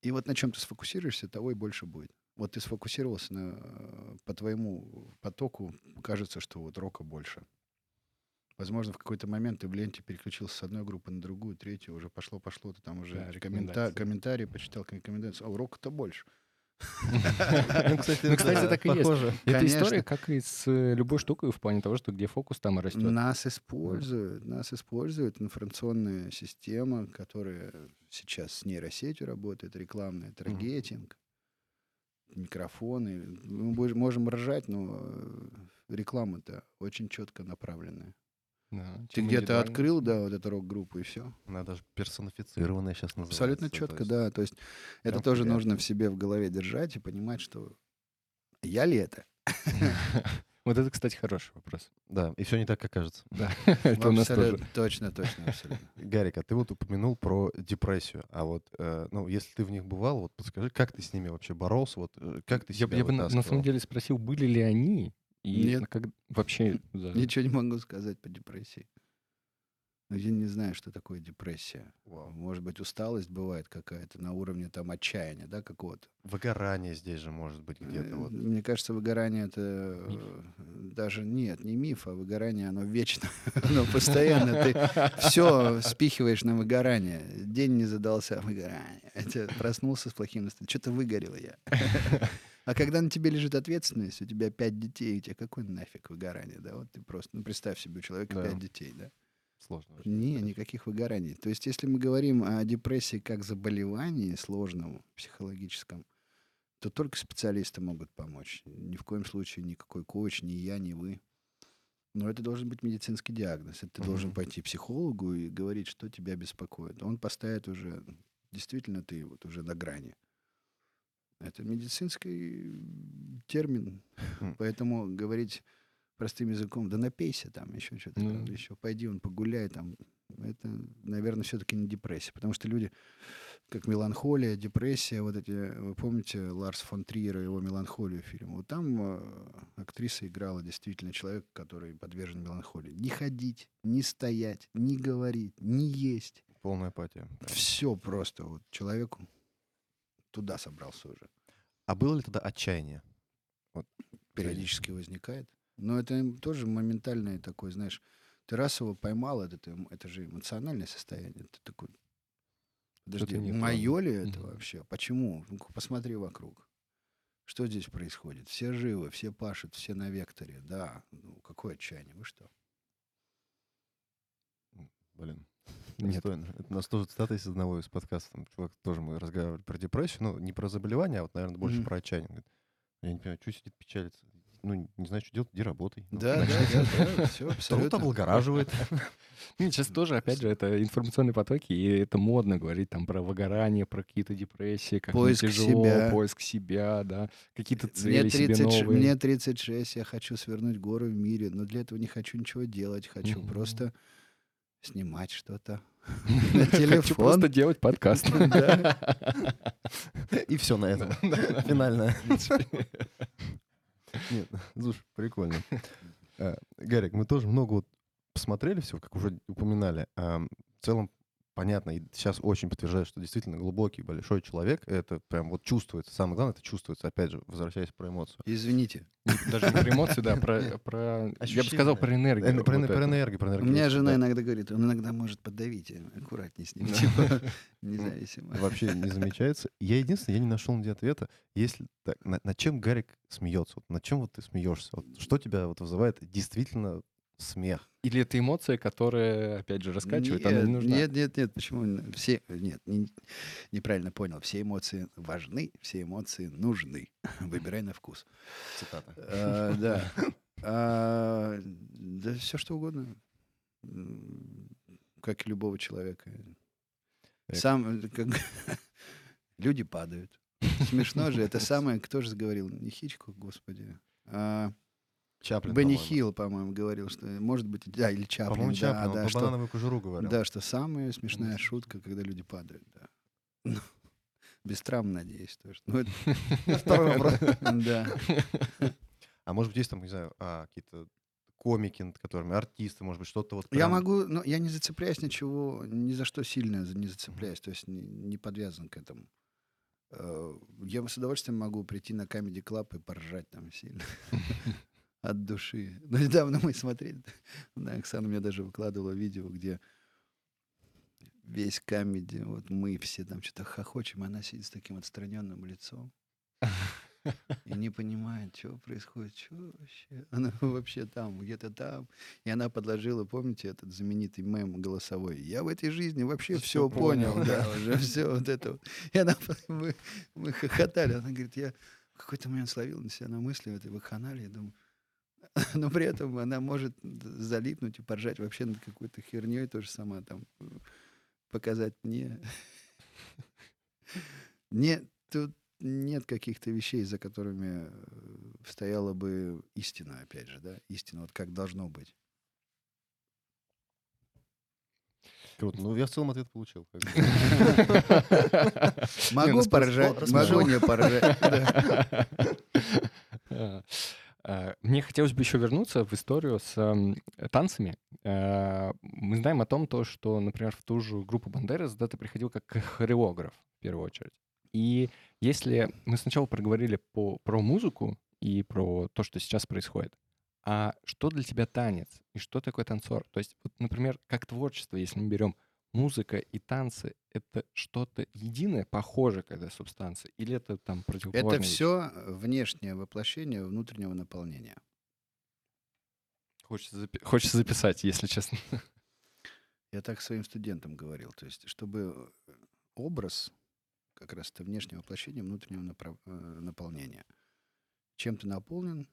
S3: И вот на чем ты сфокусируешься, того и больше будет. Вот ты сфокусировался на, э, по твоему потоку, кажется, что вот рока больше. Возможно, в какой-то момент ты в ленте переключился с одной группы на другую, третью, уже пошло-пошло, ты там уже
S1: Да,
S3: коммента- комментарии почитал, рекомендации. А у рока-то больше.
S2: Ну, кстати,
S1: Ну, кстати, так и есть. Это история, как и с э, любой штукой, в плане того, что где фокус, там и растет.
S3: Нас используют, нас использует информационная система, которая сейчас с нейросетью работает, рекламная, таргетинг, микрофоны. Мы можем ржать, но э, реклама-то очень четко направленная.
S1: Да,
S3: Ты где-то открыл, да, вот эту рок-группу, и все.
S2: Она даже персонифицированная сейчас называется.
S3: Абсолютно
S2: то
S3: четко,
S2: есть
S3: да. То есть это
S2: прям
S3: тоже
S2: понятно.
S3: нужно в себе в голове держать и понимать, что я ли это?
S1: Вот это, кстати, хороший вопрос.
S2: Да, и все не так, как кажется.
S1: Да, это у нас тоже.
S3: Абсолютно, Точно, точно, абсолютно.
S2: Гарик, а ты вот упомянул про депрессию. А вот, э, ну, если ты в них бывал, вот подскажи, как ты с ними вообще боролся? Вот э, как ты себя
S1: я бы на, самом деле спросил, были ли они, и
S3: Нет.
S1: как вообще... да.
S3: Ничего не могу сказать по депрессии. Ну, я не знаю, что такое депрессия.
S2: Вау.
S3: Может быть, усталость бывает какая-то на уровне там отчаяния, да, какого-то.
S2: Выгорание здесь же может быть где-то.
S3: Э,
S2: Вот.
S3: Мне кажется, выгорание это э, даже нет, не миф, а выгорание, оно вечно, оно постоянно. Ты все спихиваешь на выгорание. День не задался, выгорание. Это проснулся с плохим настроением. Что-то выгорел я. А когда на тебе лежит ответственность, у тебя пять детей, у тебя какой нафиг выгорание, да? Вот ты просто, ну, представь себе, у человека
S2: Да.
S3: пять детей, да?
S2: Сложно.
S3: Не, никаких выгораний. То есть, если мы говорим о депрессии как заболевании сложном, психологическом, то только специалисты могут помочь. Ни в коем случае никакой коуч, ни я, ни вы. Но это должен быть медицинский диагноз. Это ты должен
S2: Мгм.
S3: пойти к психологу и говорить, что тебя беспокоит. Он поставит уже, действительно ты вот уже на грани. Это медицинский термин.
S2: М.
S3: Поэтому говорить простым языком, да напейся там, еще что-то,
S1: Ну.
S3: там, еще пойди, он погуляй там. Это, наверное, все-таки не депрессия. Потому что люди, как меланхолия, депрессия, вот эти, вы помните Ларс фон Триера, его «Меланхолию» фильм? Вот там э, актриса играла действительно человека, который подвержен меланхолии. Не ходить, не стоять, не говорить, не есть.
S2: Полная апатия.
S3: Все просто. Вот человеку туда собрался уже.
S2: А было ли тогда отчаяние?
S3: периодически возникает. Но это тоже моментальное такое, знаешь, ты раз его поймал, это, это же эмоциональное состояние. Ты такой, подожди, мое ли это
S1: Мгм.
S3: вообще? Почему? Посмотри вокруг. Что здесь происходит? Все живы, все пашут, все на векторе. Да, ну какое отчаяние, вы что?
S2: Блин.
S1: Нет.
S2: Достойно. Это у нас тоже цитата из одного из подкастов. Чувак тоже мы разговаривали про депрессию. Ну, не про заболевание, а вот, наверное, больше
S3: Мгм.
S2: про отчаяние. Говорит, я не понимаю, что сидит печалится? Ну, не знаю, что делать, иди работай. Ну,
S3: Да, да, да, да, все
S2: Труд
S3: абсолютно.
S2: облагораживает.
S1: Сейчас тоже, опять же, это информационные потоки, и это модно говорить там про выгорание, про какие-то депрессии, как мне
S3: Поиск
S1: тяжело,
S3: себя.
S1: поиск себя, да, какие-то
S3: Мне,
S1: цели себе
S3: 30,
S1: новые.
S3: мне 36, я хочу свернуть горы в мире, но для этого не хочу ничего делать, хочу
S1: Мгм.
S3: просто снимать что-то на
S1: Хочу
S3: телефон.
S1: просто делать подкаст.
S2: И все на этом. Финальное. Нет, слушай, прикольно. Э, Гарик, мы тоже много вот посмотрели все, как уже упоминали. Ам, В целом понятно, и сейчас очень подтверждаю, что действительно глубокий, большой человек, это прям вот чувствуется. Самое главное, это чувствуется, опять же, возвращаясь про эмоцию.
S3: Извините.
S1: Даже не про эмоции, да, про, про я бы сказал, про энергию.
S2: Э, Про
S1: вот
S2: про энергию, про
S3: У
S2: энергию.
S3: меня жена иногда говорит, он иногда может подавить, э, аккуратнее с ним, типа, независимо.
S2: вообще не замечается. Я единственное, я не нашел нигде ответа. Если так, на, над чем Гарик смеется? Вот над чем вот ты смеешься? Вот что тебя вот вызывает действительно смех?
S1: Или это эмоция, которая, опять же, раскачивает, она не
S3: Нет,
S1: нужна.
S3: Нет, нет, нет, почему? Все, нет, не- неправильно понял. Все эмоции важны, все эмоции нужны. Выбирай на вкус.
S2: Цитата.
S3: А, Да. А, Да все что угодно. Как и любого человека. Сам, как... Люди падают. Смешно же. Это самое, кто же говорил? Не Хичкок, господи. А,
S2: Чаплин,
S3: Бенни
S2: по-моему.
S3: Хилл, по-моему, говорил, что, может быть, да, или Чаплин,
S2: По-моему,
S3: да,
S2: Чаплин,
S3: да,
S2: про
S3: что,
S2: банановую кожуру говорил.
S3: да, что самая смешная шутка, когда люди падают, да. Ну, Без травм, надеюсь, тоже. Ну, это-
S2: Второй вопрос.
S3: Да.
S2: А может быть, есть там, не знаю, а, какие-то комики, над которыми, артисты, может быть, что-то вот
S3: Я могу, но я не зацепляюсь ничего, ни за что сильно не зацепляюсь, то есть не, не подвязан к этому. Э, Я с удовольствием могу прийти на Comedy Club и поржать там сильно. От души. Но недавно мы смотрели, да, Оксана мне даже выкладывала видео, где весь комедий, вот мы все там что-то хохочем, она сидит с таким отстраненным лицом и не понимает, что происходит, что вообще. Она вообще там, где-то там. И она подложила, помните, этот знаменитый мем голосовой. Я в этой жизни вообще
S1: Всё
S3: все понял,
S1: понял,
S3: да, уже все вот это. вот». И она, мы, мы хохотали. Она говорит, я в какой-то момент словил на себя на мысли в этой вакханалии, я думаю, но при этом она может залипнуть и поржать вообще над какой-то херней тоже сама там показать мне. Нет, тут нет каких-то вещей, за которыми э, стояла бы истина, опять же, да, истина, вот как должно быть.
S2: Круто. Ну, я в целом ответ получил.
S3: Могу
S1: ну,
S2: рассмешил.
S3: могу не поржать.
S1: А, Мне хотелось бы еще вернуться в историю с ам, танцами. А, Мы знаем о том, то, что, например, в ту же группу Бандерас да, ты приходил как хореограф в первую очередь. И если мы сначала проговорили по, про музыку и про то, что сейчас происходит, а что для тебя танец и что такое танцор? То есть, вот, например, как творчество, если мы берем музыка и танцы — это что-то единое, похоже какая субстанция, или это там противоположные
S3: Это все внешнее воплощение внутреннего наполнения.
S1: Хочется, запи- хочется записать, если честно.
S3: Я так своим студентам говорил. То есть, чтобы образ как раз это внешнее воплощение внутреннего направ- э, наполнения. Чем ты наполнен,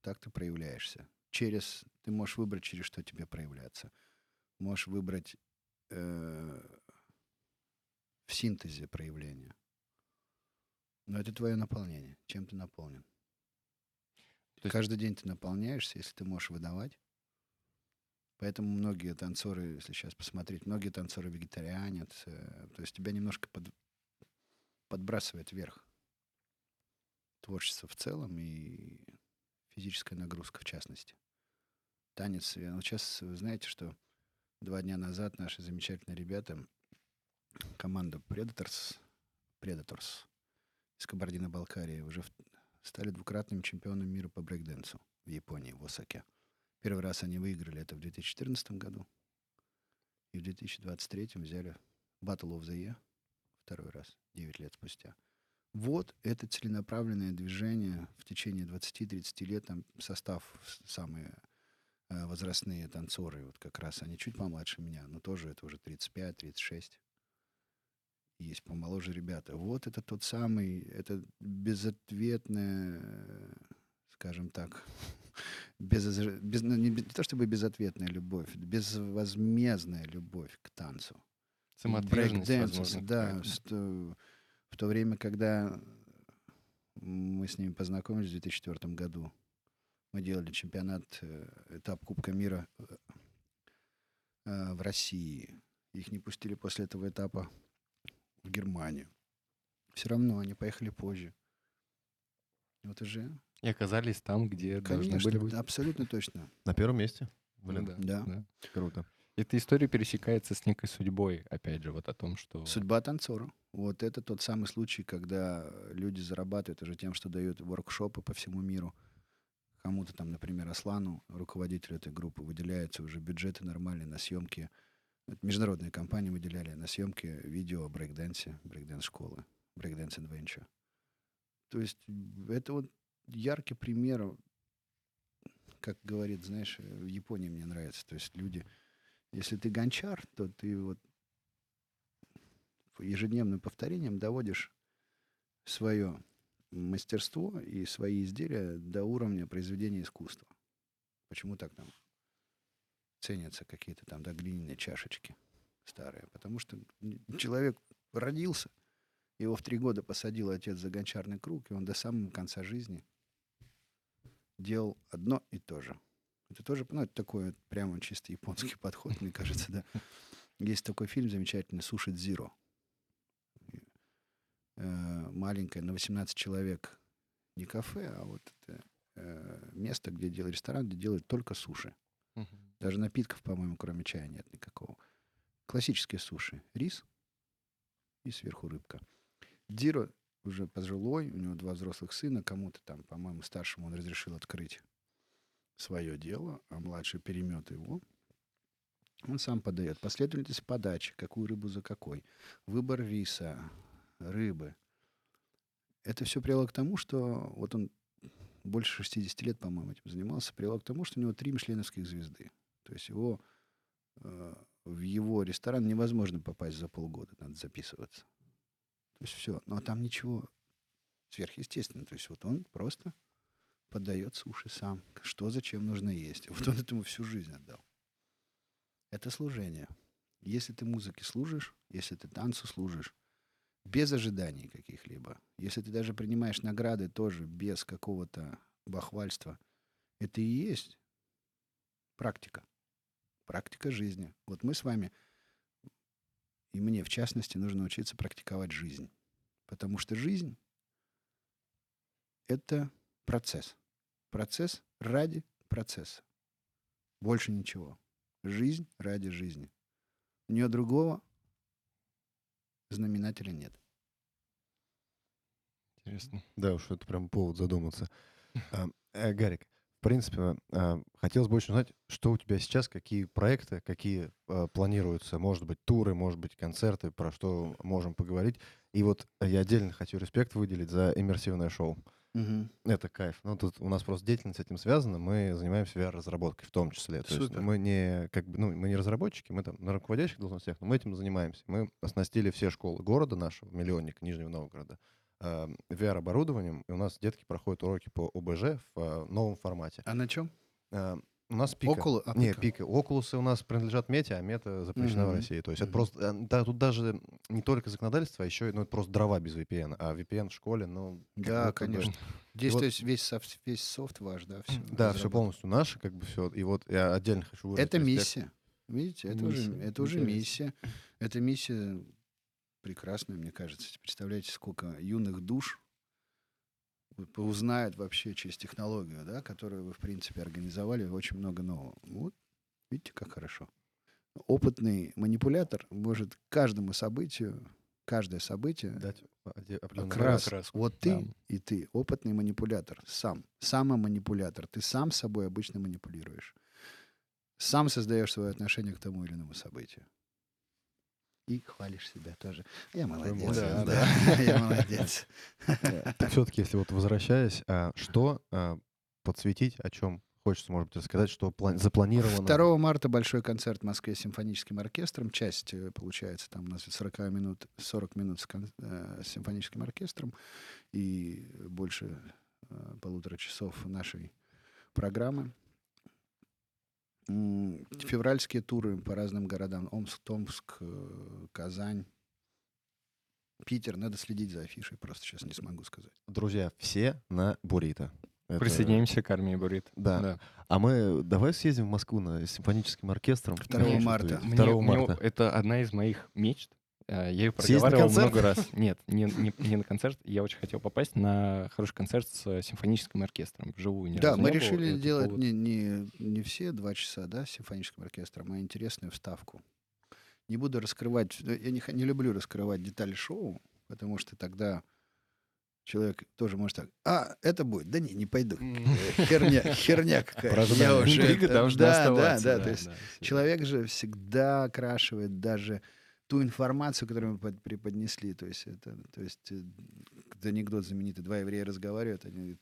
S3: так ты проявляешься. Через ты можешь выбрать, через что тебе проявляться. Можешь выбрать э, в синтезе проявления. Но это твое наполнение. Чем ты наполнен?
S1: То есть-
S3: Каждый день ты наполняешься, если ты можешь выдавать. Поэтому многие танцоры, если сейчас посмотреть, многие танцоры вегетарианят. э, То есть тебя немножко под- подбрасывает вверх. Творчество в целом и физическая нагрузка в частности. Танец. э, Вот сейчас вы знаете, что два дня назад наши замечательные ребята, команда Predators, Predators из Кабардино-Балкарии уже в- стали двукратными чемпионами мира по брейкденсу в Японии, в Осаке. Первый раз они выиграли это в 2014 году. И в 2023 взяли Battle of the Year второй раз, 9 лет спустя. Вот это целенаправленное движение в течение 20-30 лет. Там состав с- самые э, возрастные танцоры, вот как раз они чуть помладше меня, но тоже это уже 35-36. Есть помоложе ребята. Вот это тот самый, это безответное, э, скажем так, без, без, ну, не, не то чтобы безответная любовь, безвозмездная любовь к танцу.
S1: Самоотверженность,
S3: да.
S1: какая-то.
S3: с то- в то время, когда мы с ними познакомились в 2004 году, мы делали чемпионат, э, этап Кубка мира э, э, в России. Их не пустили после этого этапа в Германию. Все равно они поехали позже. Вот уже.
S1: И оказались там, где должны
S3: Конечно,
S1: были быть.
S3: абсолютно точно.
S2: На первом месте.
S1: Ну
S2: Блин,
S1: да,
S3: Да.
S1: да.
S2: круто.
S1: Эта история пересекается с некой судьбой, опять же, вот о том, что...
S3: Судьба танцора. Вот это тот самый случай, когда люди зарабатывают уже тем, что дают воркшопы по всему миру. Кому-то там, например, Аслану, руководителю этой группы, выделяются уже бюджеты нормальные на съемки. Международные компании выделяли на съемки видео о брейкденсе, брейкденс-школы, брейкденс Adventure. То есть это вот яркий пример, как говорит, знаешь, в Японии мне нравится. То есть люди, если ты гончар, то ты вот ежедневным повторением доводишь свое мастерство и свои изделия до уровня произведения искусства. Почему так там ценятся какие-то там да, глиняные чашечки старые? Потому что человек родился, его в три года посадил отец за гончарный круг, и он до самого конца жизни делал одно и то же. Это тоже, ну, это такой вот прямо чисто японский подход, мне кажется, да. Есть такой фильм замечательный «Суши Дзиро». Э, Маленькое, на 18 человек. Не кафе, а вот это э, место, где делают ресторан, где делают только суши.
S1: Мгм.
S3: Даже напитков, по-моему, кроме чая нет никакого. Классические суши. Рис и сверху рыбка. Диро уже пожилой, у него два взрослых сына. Кому-то там, по-моему, старшему он разрешил открыть свое дело, а младший перемет его. Он сам подает. Последовательность подачи, какую рыбу за какой. Выбор риса, рыбы. Это все привело к тому, что вот он больше 60 лет, по-моему, этим занимался, привело к тому, что у него три мишленовских звезды. То есть его э, в его ресторан невозможно попасть за полгода, надо записываться. То есть все. Но там ничего сверхъестественного. То есть вот он просто подает суши сам. Что зачем нужно есть. Вот он этому всю жизнь отдал. Это служение. Если ты музыке служишь, если ты танцу служишь, без ожиданий каких-либо, если ты даже принимаешь награды тоже без какого-то бахвальства, это и есть практика. Практика жизни. Вот мы с вами, и мне в частности, нужно учиться практиковать жизнь. Потому что жизнь — это процесс. Процесс ради процесса. Больше ничего. Жизнь ради жизни. У нее другого знаменателя нет.
S1: Интересно.
S2: Да уж, это прям повод задуматься. А, э, Гарик, в принципе, э, хотелось бы очень узнать, что у тебя сейчас, какие проекты, какие э, планируются, может быть, туры, может быть, концерты, про что можем поговорить. И вот я отдельно хочу респект выделить за иммерсивное шоу.
S3: Мгм.
S2: Это кайф. Ну, тут у нас просто деятельность с этим связана. Мы занимаемся VR-разработкой в том числе. То есть
S3: Супер.
S2: мы не, как бы, ну, мы не разработчики, мы там на руководящих должностях, но мы этим занимаемся. Мы оснастили все школы города нашего, миллионник Нижнего Новгорода, э, VR-оборудованием. И у нас детки проходят уроки по ОБЖ в э, новом формате.
S3: А на чем?
S2: У нас пика.
S3: Около? а,
S2: Не,
S3: пика.
S2: пика. Окулусы у нас принадлежат мете, а мета запрещена в
S3: Мгм.
S2: России. То есть это
S3: Мгм.
S2: просто... э, да, тут даже не только законодательство, а еще и, ну, это просто дрова без VPN. А VPN в школе, ну...
S3: Да,
S2: будто бы-
S3: конечно. Здесь,
S2: вот-
S3: то есть, весь, софт, весь софт ваш, да, все.
S2: Да, все полностью наше, как бы все. И вот я отдельно хочу выразить
S3: Это миссия. Видите, это уже,
S1: Миссия.
S3: это уже миссия. Эта миссия прекрасная, мне кажется. Представляете, сколько юных душ узнают вообще через технологию, да, которую вы, в принципе, организовали, очень много нового. Вот, видите, как хорошо. Опытный манипулятор может каждому событию, каждое событие
S2: Дать
S3: окрас.
S1: окраску,
S3: Вот ты
S1: да.
S3: и ты, опытный манипулятор, сам, самоманипулятор. Ты сам собой обычно манипулируешь. Сам создаешь свое отношение к тому или иному событию. И хвалишь себя тоже. Я молодец. Да,
S1: да.
S3: я молодец.
S2: Так все-таки, если вот возвращаясь, а, что а, подсветить, о чем хочется, может быть, рассказать, что план- запланировано?
S3: 2 марта большой концерт в Москве с симфоническим оркестром. Часть, э, получается, там у нас 40 минут, 40 минут с, кон- э, с симфоническим оркестром и больше э, полутора часов нашей программы. Февральские туры по разным городам. Омск, Томск, э, Казань, Питер. Надо следить за афишей, просто сейчас не смогу сказать.
S2: Друзья, все на Бурито. Это-
S1: Присоединимся к армии Бурит.
S2: Да. А мы давай съездим в Москву на с симфоническим оркестром.
S3: 2
S2: Мне
S3: марта.
S2: чувствуется.
S1: Мне-
S2: 2
S1: мне
S2: марта.
S1: это одна из моих мечт. Э, Я ее проговаривал много раз. Нет, не, не- не на концерт. Я очень хотел попасть на хороший концерт с симфоническим оркестром. Вживую
S3: Да, мы решили
S1: это
S3: делать не, не, не все два часа, да, с симфоническим оркестром, а интересную вставку. Не буду раскрывать, э, я не, не люблю раскрывать детали шоу, потому что тогда человек тоже может так, а, это будет, да не, не пойду. Э, Херня, херня какая-то. Я уже да. Да, да, то есть человек же всегда окрашивает даже ту информацию, которую мы под- преподнесли. То есть это, то есть э, это анекдот знаменитый. Два еврея разговаривают, они говорят,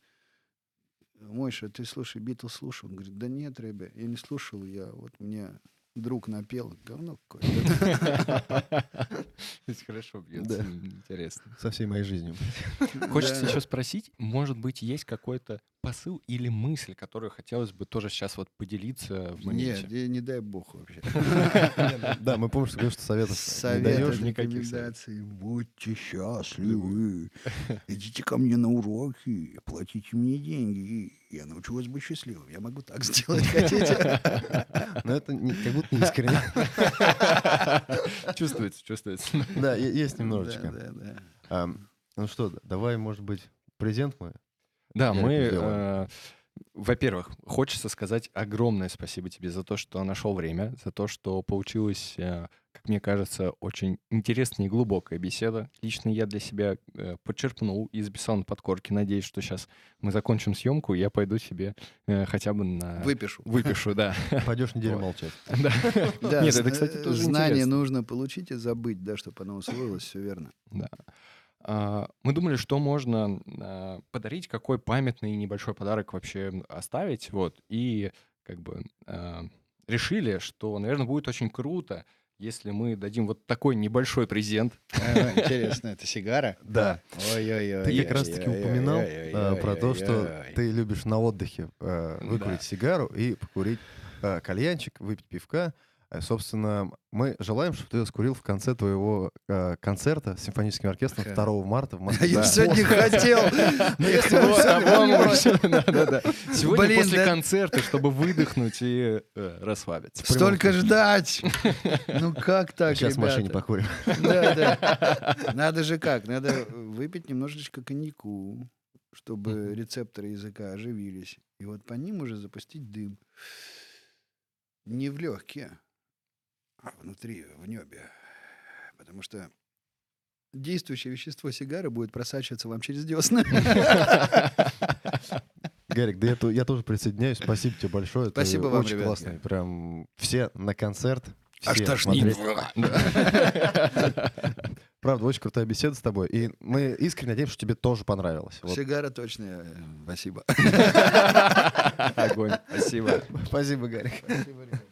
S3: Мойша, ты слушай, Битлз слушал? Он говорит, да нет, ребя, я не слушал, я вот мне друг напел, говно какое-то.
S1: Хорошо бьется.
S2: Да.
S1: Интересно.
S2: Со всей моей жизнью.
S1: Хочется еще спросить, может быть, есть какой-то посыл или мысль, которую хотелось бы тоже сейчас вот поделиться в моменте?
S3: Нет, не дай бог вообще.
S2: Да, мы помним, что говоришь, что советов не
S3: Советы,
S2: даешь.
S1: никаких
S3: рекомендации. Будьте счастливы. Идите ко мне на уроки, платите мне деньги. Я научу вас быть счастливым. Я могу так сделать, хотите?
S2: Но это не- как будто не искренне.
S1: Чувствуется, чувствуется.
S2: Да, есть немножечко.
S3: да, да.
S2: Ам, Ну что, давай, может быть, презент мы?
S1: Да, мы, э, во-первых, хочется сказать огромное спасибо тебе за то, что нашел время, за то, что получилась, э, как мне кажется, очень интересная и глубокая беседа. Лично я для себя э, подчерпнул и записал на подкорке. Надеюсь, что сейчас мы закончим съемку, и я пойду себе э, хотя бы на...
S3: Выпишу.
S1: Выпишу, да.
S2: Пойдешь неделю молчать.
S1: Нет, это, кстати, тоже
S3: Знание нужно получить и забыть, да, чтобы оно усвоилось, все верно.
S1: Да. А, Мы думали, что можно а, подарить, какой памятный небольшой подарок вообще оставить, вот, и как бы а, решили, что, наверное, будет очень круто, если мы дадим вот такой небольшой презент.
S3: А, Интересно, это сигара?
S2: Да.
S3: Ой-ой-ой.
S2: Ты как раз-таки упоминал про то, что ты любишь на отдыхе
S1: Да.
S2: выкурить сигару и покурить кальянчик, выпить пивка. Э, Собственно, мы желаем, чтобы ты скурил в конце твоего э, концерта с симфоническим оркестром
S3: Ха.
S2: 2 марта в Москве.
S3: Я
S2: Да.
S3: сегодня хотел.
S1: а. Сегодня после концерта, чтобы выдохнуть и э, расслабиться.
S3: Столько ждать! Ну как так,
S2: Сейчас в машине покурим.
S3: Да, да. Надо же как? Надо выпить немножечко коньяку, чтобы рецепторы языка оживились. И вот по ним уже запустить дым. Не в легкие, внутри, в небе. Потому что действующее вещество сигары будет просачиваться вам через десны.
S2: Гарик, да я, то- я тоже присоединяюсь. Спасибо тебе большое. Ты
S3: Спасибо вам,
S2: очень
S3: ребятки.
S2: классный. Прям все на концерт.
S3: Аж
S2: все
S3: тошнит.
S2: смотреть. Правда, очень крутая беседа с тобой. И мы искренне надеемся, что тебе тоже понравилось. Вот.
S3: Сигара точно. Спасибо.
S1: Огонь. Спасибо.
S2: Спасибо, Гарик.
S3: Спасибо, ребят.